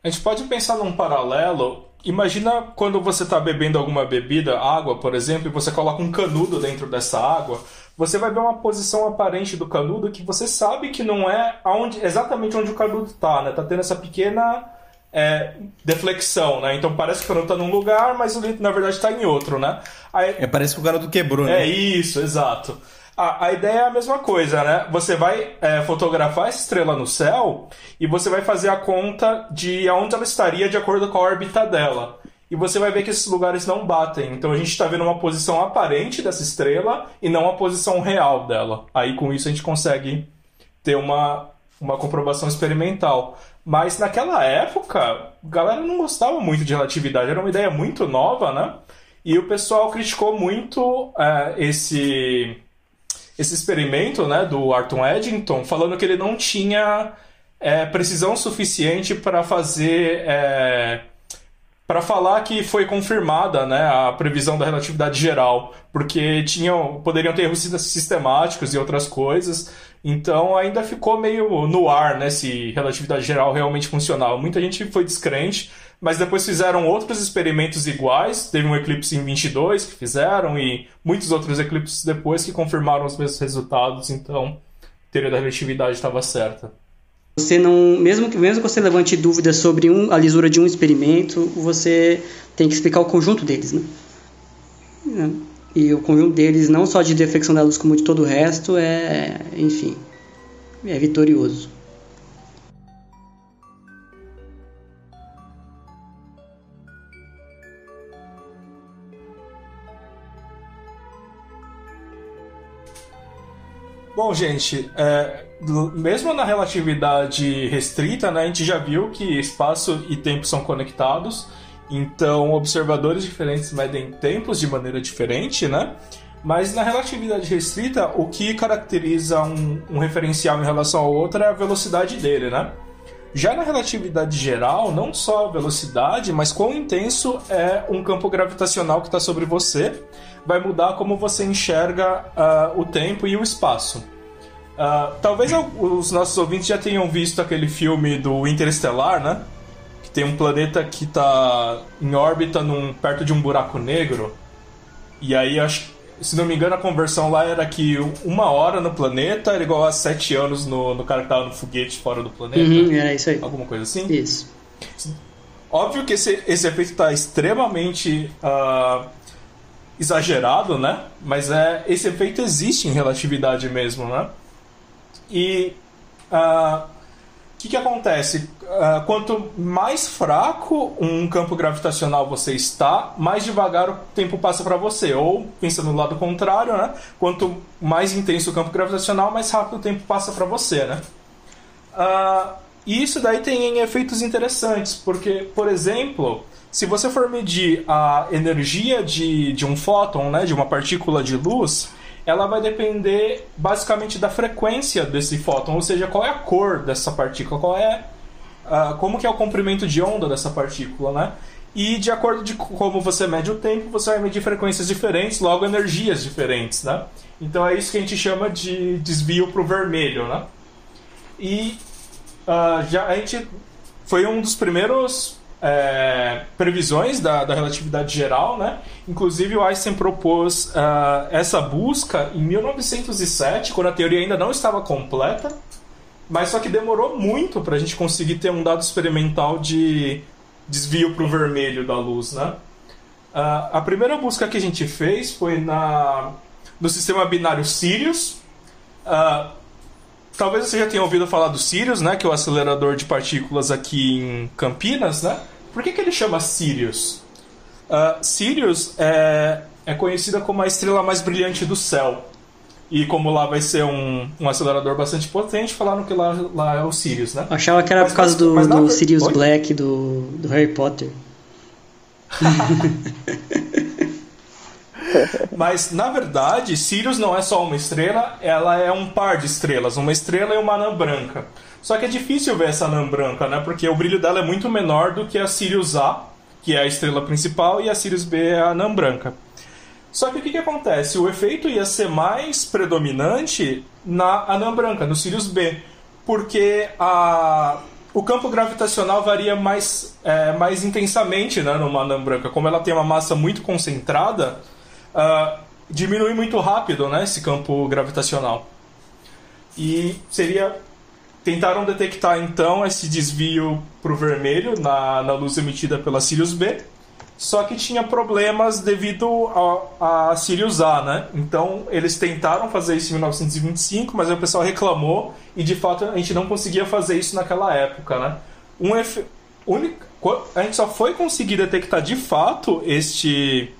A gente pode pensar num paralelo Imagina quando você está bebendo alguma bebida, água, por exemplo, e você coloca um canudo dentro dessa água, você vai ver uma posição aparente do canudo que você sabe que não é aonde, exatamente onde o canudo está, né? Tá tendo essa pequena é, deflexão, né? Então parece que o canudo está num lugar, mas na verdade está em outro, né? Aí, é, parece que o canudo quebrou, né? É isso, exato. A, a ideia é a mesma coisa, né? Você vai é, fotografar essa estrela no céu e você vai fazer a conta de aonde ela estaria de acordo com a órbita dela. E você vai ver que esses lugares não batem. Então a gente está vendo uma posição aparente dessa estrela e não a posição real dela. Aí com isso a gente consegue ter uma, uma comprovação experimental. Mas naquela época, a galera não gostava muito de relatividade, era uma ideia muito nova, né? E o pessoal criticou muito é, esse esse experimento né, do Arthur Eddington, falando que ele não tinha é, precisão suficiente para fazer. É, para falar que foi confirmada né, a previsão da relatividade geral, porque tinham, poderiam ter erros sistemáticos e outras coisas, então ainda ficou meio no ar né, se relatividade geral realmente funcionava. Muita gente foi descrente, mas depois fizeram outros experimentos iguais. Teve um eclipse em 22 que fizeram e muitos outros eclipses depois que confirmaram os mesmos resultados. Então, a teoria da relatividade estava certa. Você não, mesmo que mesmo que você levante dúvidas sobre um, a lisura de um experimento, você tem que explicar o conjunto deles, né? E o conjunto deles, não só de defecção da luz como de todo o resto, é, enfim, é vitorioso. Bom, gente, é, mesmo na relatividade restrita, né, a gente já viu que espaço e tempo são conectados, então observadores diferentes medem tempos de maneira diferente, né? Mas na relatividade restrita, o que caracteriza um, um referencial em relação ao outro é a velocidade dele, né? Já na relatividade geral, não só a velocidade, mas quão intenso é um campo gravitacional que está sobre você, vai mudar como você enxerga uh, o tempo e o espaço. Uh, talvez os nossos ouvintes já tenham visto aquele filme do Interestelar, né? Tem um planeta que está em órbita num, perto de um buraco negro. E aí, acho, se não me engano, a conversão lá era que uma hora no planeta era igual a sete anos no, no cara que estava no foguete fora do planeta. Uhum, era isso aí. Alguma coisa assim? Isso. Óbvio que esse, esse efeito está extremamente uh, exagerado, né? Mas é, esse efeito existe em relatividade mesmo, né? E uh, ah, que, que acontece? Uh, quanto mais fraco um campo gravitacional você está, mais devagar o tempo passa para você. Ou, pensando no lado contrário, né? quanto mais intenso o campo gravitacional, mais rápido o tempo passa para você. Né? Uh, e isso daí tem efeitos interessantes, porque, por exemplo, se você for medir a energia de, de um fóton, né, de uma partícula de luz, ela vai depender basicamente da frequência desse fóton, ou seja, qual é a cor dessa partícula, qual é uh, como que é o comprimento de onda dessa partícula, né? E de acordo de como você mede o tempo, você vai medir frequências diferentes, logo energias diferentes, né? Então é isso que a gente chama de desvio para o vermelho, né? E uh, já a gente foi um dos primeiros é, previsões da, da, relatividade geral, né? Inclusive o Einstein propôs uh, essa busca em 1907, quando a teoria ainda não estava completa, mas só que demorou muito para a gente conseguir ter um dado experimental de desvio para o vermelho da luz, né? Uh, a primeira busca que a gente fez foi na, no sistema binário Sirius. Uh, talvez você já tenha ouvido falar do Sirius, né? Que é o acelerador de partículas aqui em Campinas, né? Por que, que ele chama Sirius? Uh, Sirius é, é conhecida como a estrela mais brilhante do céu. E como lá vai ser um, um acelerador bastante potente, falaram que lá, lá é o Sirius, né? Achava que era mas, por causa do, do Sirius Oi? Black do, do Harry Potter. Mas, na verdade, Sirius não é só uma estrela, ela é um par de estrelas, uma estrela e uma anã branca. Só que é difícil ver essa anã branca, né? Porque o brilho dela é muito menor do que a Sirius A, que é a estrela principal, e a Sirius B é a anã branca. Só que o que, que acontece? O efeito ia ser mais predominante na anã branca, no Sirius B, porque a, o campo gravitacional varia mais, é, mais intensamente né, numa anã branca. Como ela tem uma massa muito concentrada, uh, diminui muito rápido né, esse campo gravitacional. E seria. Tentaram detectar então esse desvio para o vermelho na, na luz emitida pela Sirius B, só que tinha problemas devido a, a Sirius A, né? Então eles tentaram fazer isso em 1925, mas aí o pessoal reclamou e de fato a gente não conseguia fazer isso naquela época, né? Um efe... A gente só foi conseguir detectar de fato este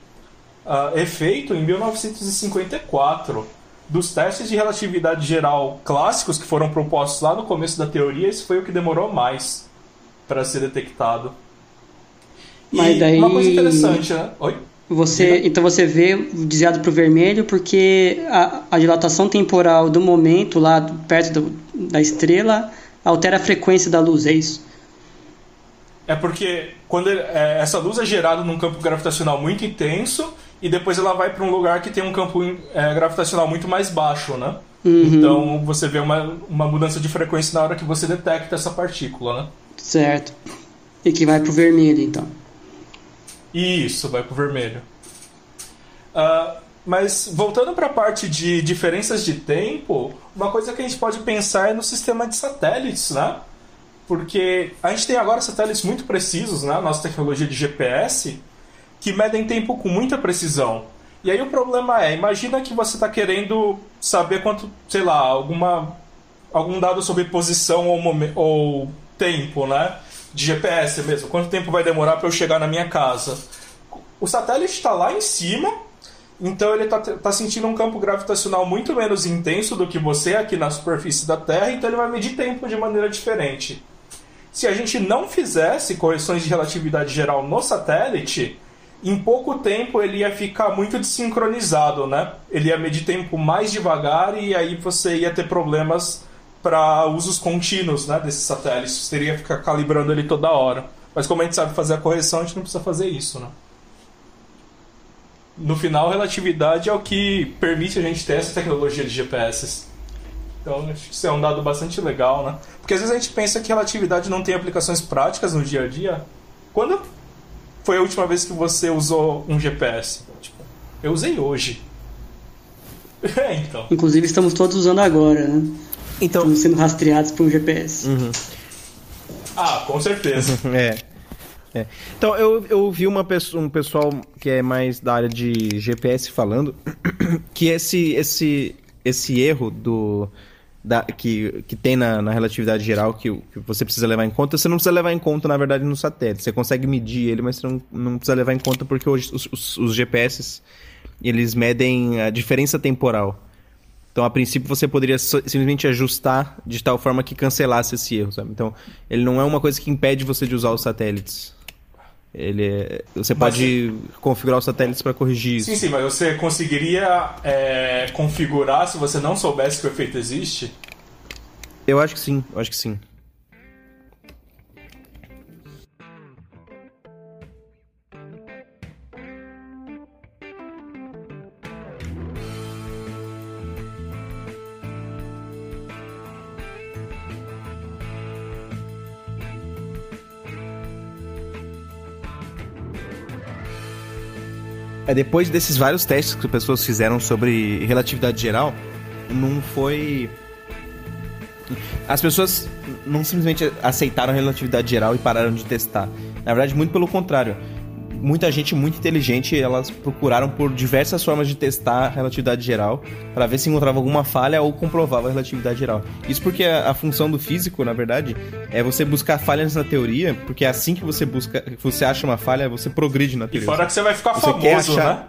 uh, efeito em 1954. Dos testes de relatividade geral clássicos que foram propostos lá no começo da teoria, esse foi o que demorou mais para ser detectado. Mas e daí... uma coisa interessante, né? Oi? Você, então você vê desviado para o vermelho porque a, a, dilatação temporal do momento lá perto do, da estrela altera a frequência da luz, é isso? É porque quando ele, é, essa luz é gerada num campo gravitacional muito intenso e depois ela vai para um lugar que tem um campo é, gravitacional muito mais baixo, né? Uhum. Então você vê uma, uma mudança de frequência na hora que você detecta essa partícula, né? Certo. E que vai pro vermelho, então. Isso, vai pro vermelho. Uh, mas voltando para a parte de diferenças de tempo, uma coisa que a gente pode pensar é no sistema de satélites, né? Porque a gente tem agora satélites muito precisos, né? Nossa tecnologia de GPS, que medem tempo com muita precisão. E aí o problema é, imagina que você está querendo saber quanto, sei lá, alguma, algum dado sobre posição ou, ou tempo, né? De GPS mesmo. Quanto tempo vai demorar para eu chegar na minha casa? O satélite está lá em cima, então ele está tá sentindo um campo gravitacional muito menos intenso do que você aqui na superfície da Terra, então ele vai medir tempo de maneira diferente. Se a gente não fizesse correções de relatividade geral no satélite, em pouco tempo ele ia ficar muito desincronizado, né? Ele ia medir tempo mais devagar e aí você ia ter problemas para usos contínuos, né, desses satélites. Você teria que ficar calibrando ele toda hora. Mas como a gente sabe fazer a correção, a gente não precisa fazer isso, né? No final, relatividade é o que permite a gente ter essa tecnologia de GPS. Então, acho que isso é um dado bastante legal, né? Porque às vezes a gente pensa que relatividade não tem aplicações práticas no dia a dia. Quando foi a última vez que você usou um GPS? Tipo, eu usei hoje. é, então. Inclusive estamos todos usando agora, né? Então... Estamos sendo rastreados por um GPS. Uhum. Ah, com certeza. é. é. Então, eu, eu vi uma pessoa, um pessoal que é mais da área de GPS falando que esse, esse, esse erro do, da, que, que tem na, na relatividade geral que, que, você precisa levar em conta, você não precisa levar em conta, na verdade, no satélite. Você consegue medir ele, mas você não, não precisa levar em conta porque hoje os, os, os GPS eles medem a diferença temporal. Então, a princípio, você poderia simplesmente ajustar de tal forma que cancelasse esse erro, sabe? Então, ele não é uma coisa que impede você de usar os satélites. Ele é, você mas pode configurar os satélites para corrigir isso. Sim, sim, mas você conseguiria é, configurar se você não soubesse que o efeito existe? Eu acho que sim, eu acho que sim. É, depois desses vários testes que as pessoas fizeram sobre relatividade geral, não foi. As pessoas não simplesmente aceitaram a relatividade geral e pararam de testar. Na verdade, muito pelo contrário. Muita gente muito inteligente, elas procuraram por diversas formas de testar a relatividade geral para ver se encontrava alguma falha ou comprovava a relatividade geral. Isso porque a, a, função do físico, na verdade, é você buscar falhas na teoria, porque é assim que você busca, você acha uma falha, você progride na teoria. E fora que você vai ficar você famoso, achar... né?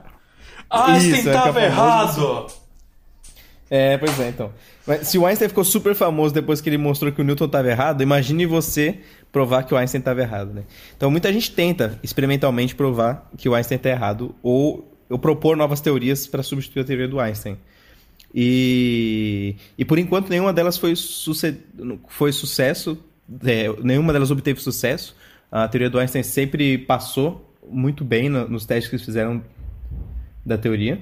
Ah, Einstein estava errado! É, pois é, então. Mas se o Einstein ficou super famoso depois que ele mostrou que o Newton estava errado, imagine você provar que o Einstein estava errado, né? Então muita gente tenta experimentalmente provar que o Einstein está errado ou, ou propor novas teorias para substituir a teoria do Einstein. E, e por enquanto nenhuma delas foi, suce, foi sucesso, é, nenhuma delas obteve sucesso. A teoria do Einstein sempre passou muito bem no, nos testes que eles fizeram da teoria.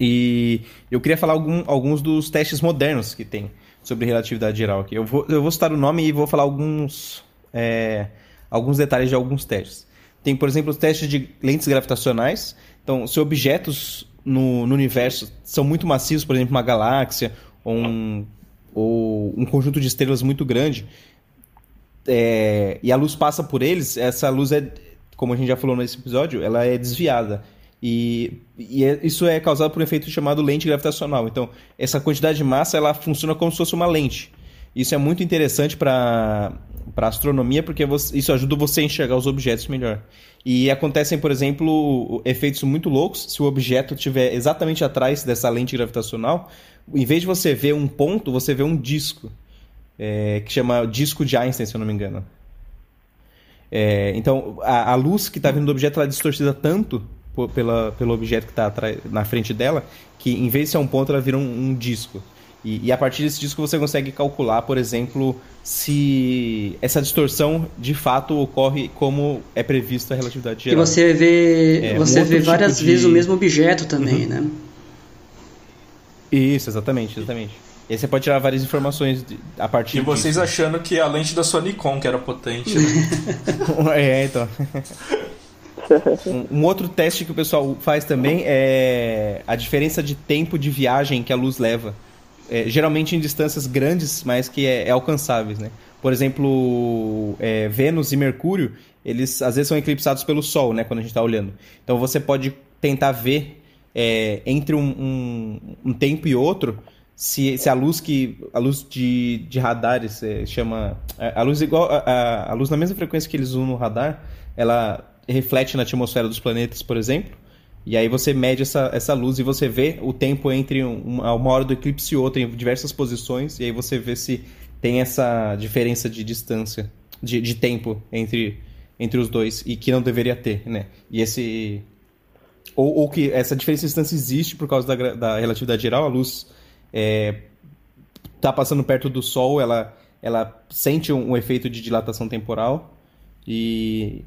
E eu queria falar algum, alguns dos testes modernos que tem sobre relatividade geral aqui. Eu vou, eu vou citar o nome e vou falar alguns, é, alguns detalhes de alguns testes. Tem, por exemplo, os testes de lentes gravitacionais. Então, se objetos no, no universo são muito macios, por exemplo, uma galáxia ou um, ou um conjunto de estrelas muito grande, é, e a luz passa por eles, essa luz é, como a gente já falou nesse episódio, ela é desviada. E, e é, isso é causado por um efeito chamado lente gravitacional. Então, essa quantidade de massa ela funciona como se fosse uma lente. Isso é muito interessante para a astronomia, porque você, isso ajuda você a enxergar os objetos melhor. E acontecem, por exemplo, efeitos muito loucos se o objeto estiver exatamente atrás dessa lente gravitacional. Em vez de você ver um ponto, você vê um disco, é, que chama disco de Einstein, se eu não me engano. É, então, a, a luz que está vindo do objeto ela é distorcida tanto pela, pelo objeto que está na frente dela, que em vez de ser um ponto, ela vira um, um disco. E, e, a partir desse disco você consegue calcular, por exemplo, se essa distorção de fato ocorre como é previsto a relatividade geral. E você vê, é, você um vê várias tipo vezes de... o mesmo objeto também, uhum. né? Isso, exatamente, exatamente. E aí você pode tirar várias informações a partir E vocês disso. achando que a lente da sua Nikon que era potente. Né? é, então. um, um, outro teste que o pessoal faz também é a diferença de tempo de viagem que a luz leva é, geralmente em distâncias grandes, mas que é, é alcançáveis, né? Por exemplo, é, Vênus e Mercúrio, eles às vezes são eclipsados pelo Sol, né? Quando a gente está olhando. Então você pode tentar ver é, entre um, um, um, tempo e outro se, se a luz que a luz de, de radares é, chama é, a luz igual a, a luz na mesma frequência que eles usam no radar, ela reflete na atmosfera dos planetas, por exemplo. E aí você mede essa, essa luz e você vê o tempo entre uma, uma hora do eclipse e outra em diversas posições, e aí você vê se tem essa diferença de distância, de, de tempo entre, entre os dois, e que não deveria ter, né? E esse... Ou, ou que essa diferença de distância existe por causa da, da relatividade geral, a luz é, tá passando perto do Sol, ela, ela sente um, um efeito de dilatação temporal, e,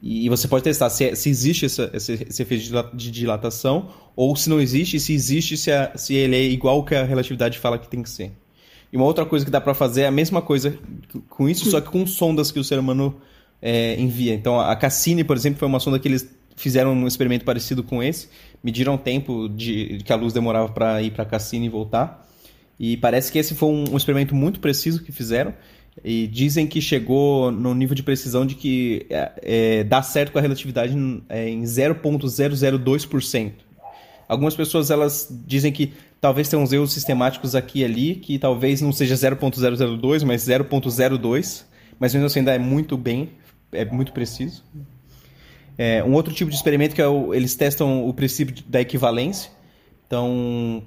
e você pode testar se, é, se existe essa, esse, esse, efeito de dilatação ou se não existe, e se existe, se, a, se ele é igual que a relatividade fala que tem que ser. E uma outra coisa que dá para fazer é a mesma coisa com isso, só que com sondas que o ser humano é, envia. Então a Cassini, por exemplo, foi uma sonda que eles fizeram um experimento parecido com esse, mediram o tempo de que a luz demorava para ir para Cassini e voltar. E parece que esse foi um, um experimento muito preciso que fizeram. E dizem que chegou no nível de precisão de que é, é, dá certo com a relatividade é, em 0.002%. Algumas pessoas elas dizem que talvez tenham uns erros sistemáticos aqui e ali, que talvez não seja 0.002, mas 0.02, mas mesmo assim ainda é muito bem, é muito preciso. É, um outro tipo de experimento que é o, eles testam o princípio da equivalência. Então,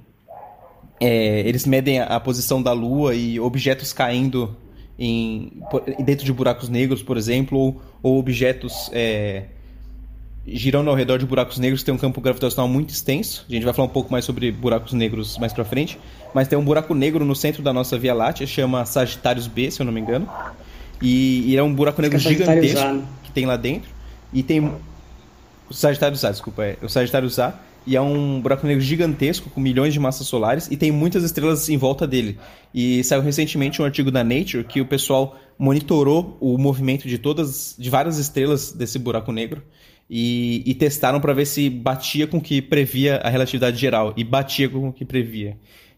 é, eles medem a posição da Lua e objetos caindo em, dentro de buracos negros, por exemplo, ou, ou objetos é, girando ao redor de buracos negros que tem um campo gravitacional muito extenso. A gente vai falar um pouco mais sobre buracos negros mais pra frente. Mas tem um buraco negro no centro da nossa Via Láctea, chama Sagitários B, se eu não me engano. E, e é um buraco negro gigantesco que tem lá dentro. E tem. O Sagitários A, desculpa, é. O Sagitários A e é um buraco negro gigantesco com milhões de massas solares e tem muitas estrelas em volta dele. E saiu recentemente um artigo da Nature que o pessoal monitorou o movimento de todas, de várias estrelas desse buraco negro e, e testaram para ver se batia com o que previa a relatividade geral e batia com o que previa.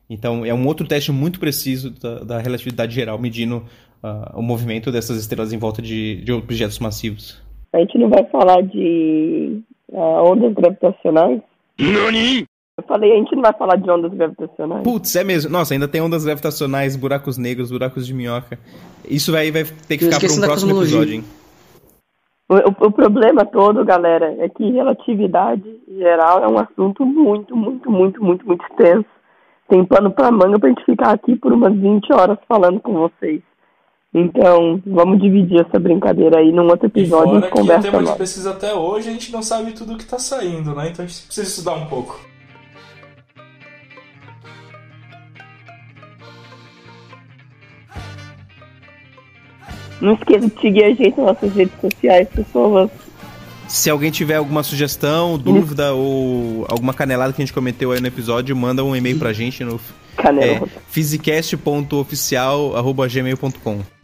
Então é um outro teste muito preciso da, da relatividade geral medindo uh, o movimento dessas estrelas em volta de, de objetos massivos. A gente não vai falar de uh, ondas gravitacionais, Nani? Eu falei, a gente não vai falar de ondas gravitacionais. Putz, é mesmo. Nossa, ainda tem ondas gravitacionais, buracos negros, buracos de minhoca. Isso vai, vai ter que ficar para um próximo episódio, hein? O, o, problema todo, galera, é que relatividade geral é um assunto muito, muito, muito, muito, muito extenso. Tem pano pra manga pra gente ficar aqui por umas 20 horas falando com vocês. Então, vamos dividir essa brincadeira aí num outro episódio e, fora e conversa que o tema de pesquisa até hoje, a gente não sabe tudo o que está saindo, né? Então a gente precisa estudar um pouco. Não esqueça de seguir a gente nas nossas redes sociais, pessoas. Se alguém tiver alguma sugestão, dúvida ou alguma canelada que a gente cometeu aí no episódio, manda um e-mail pra gente no é, physicast.oficial.gmail.com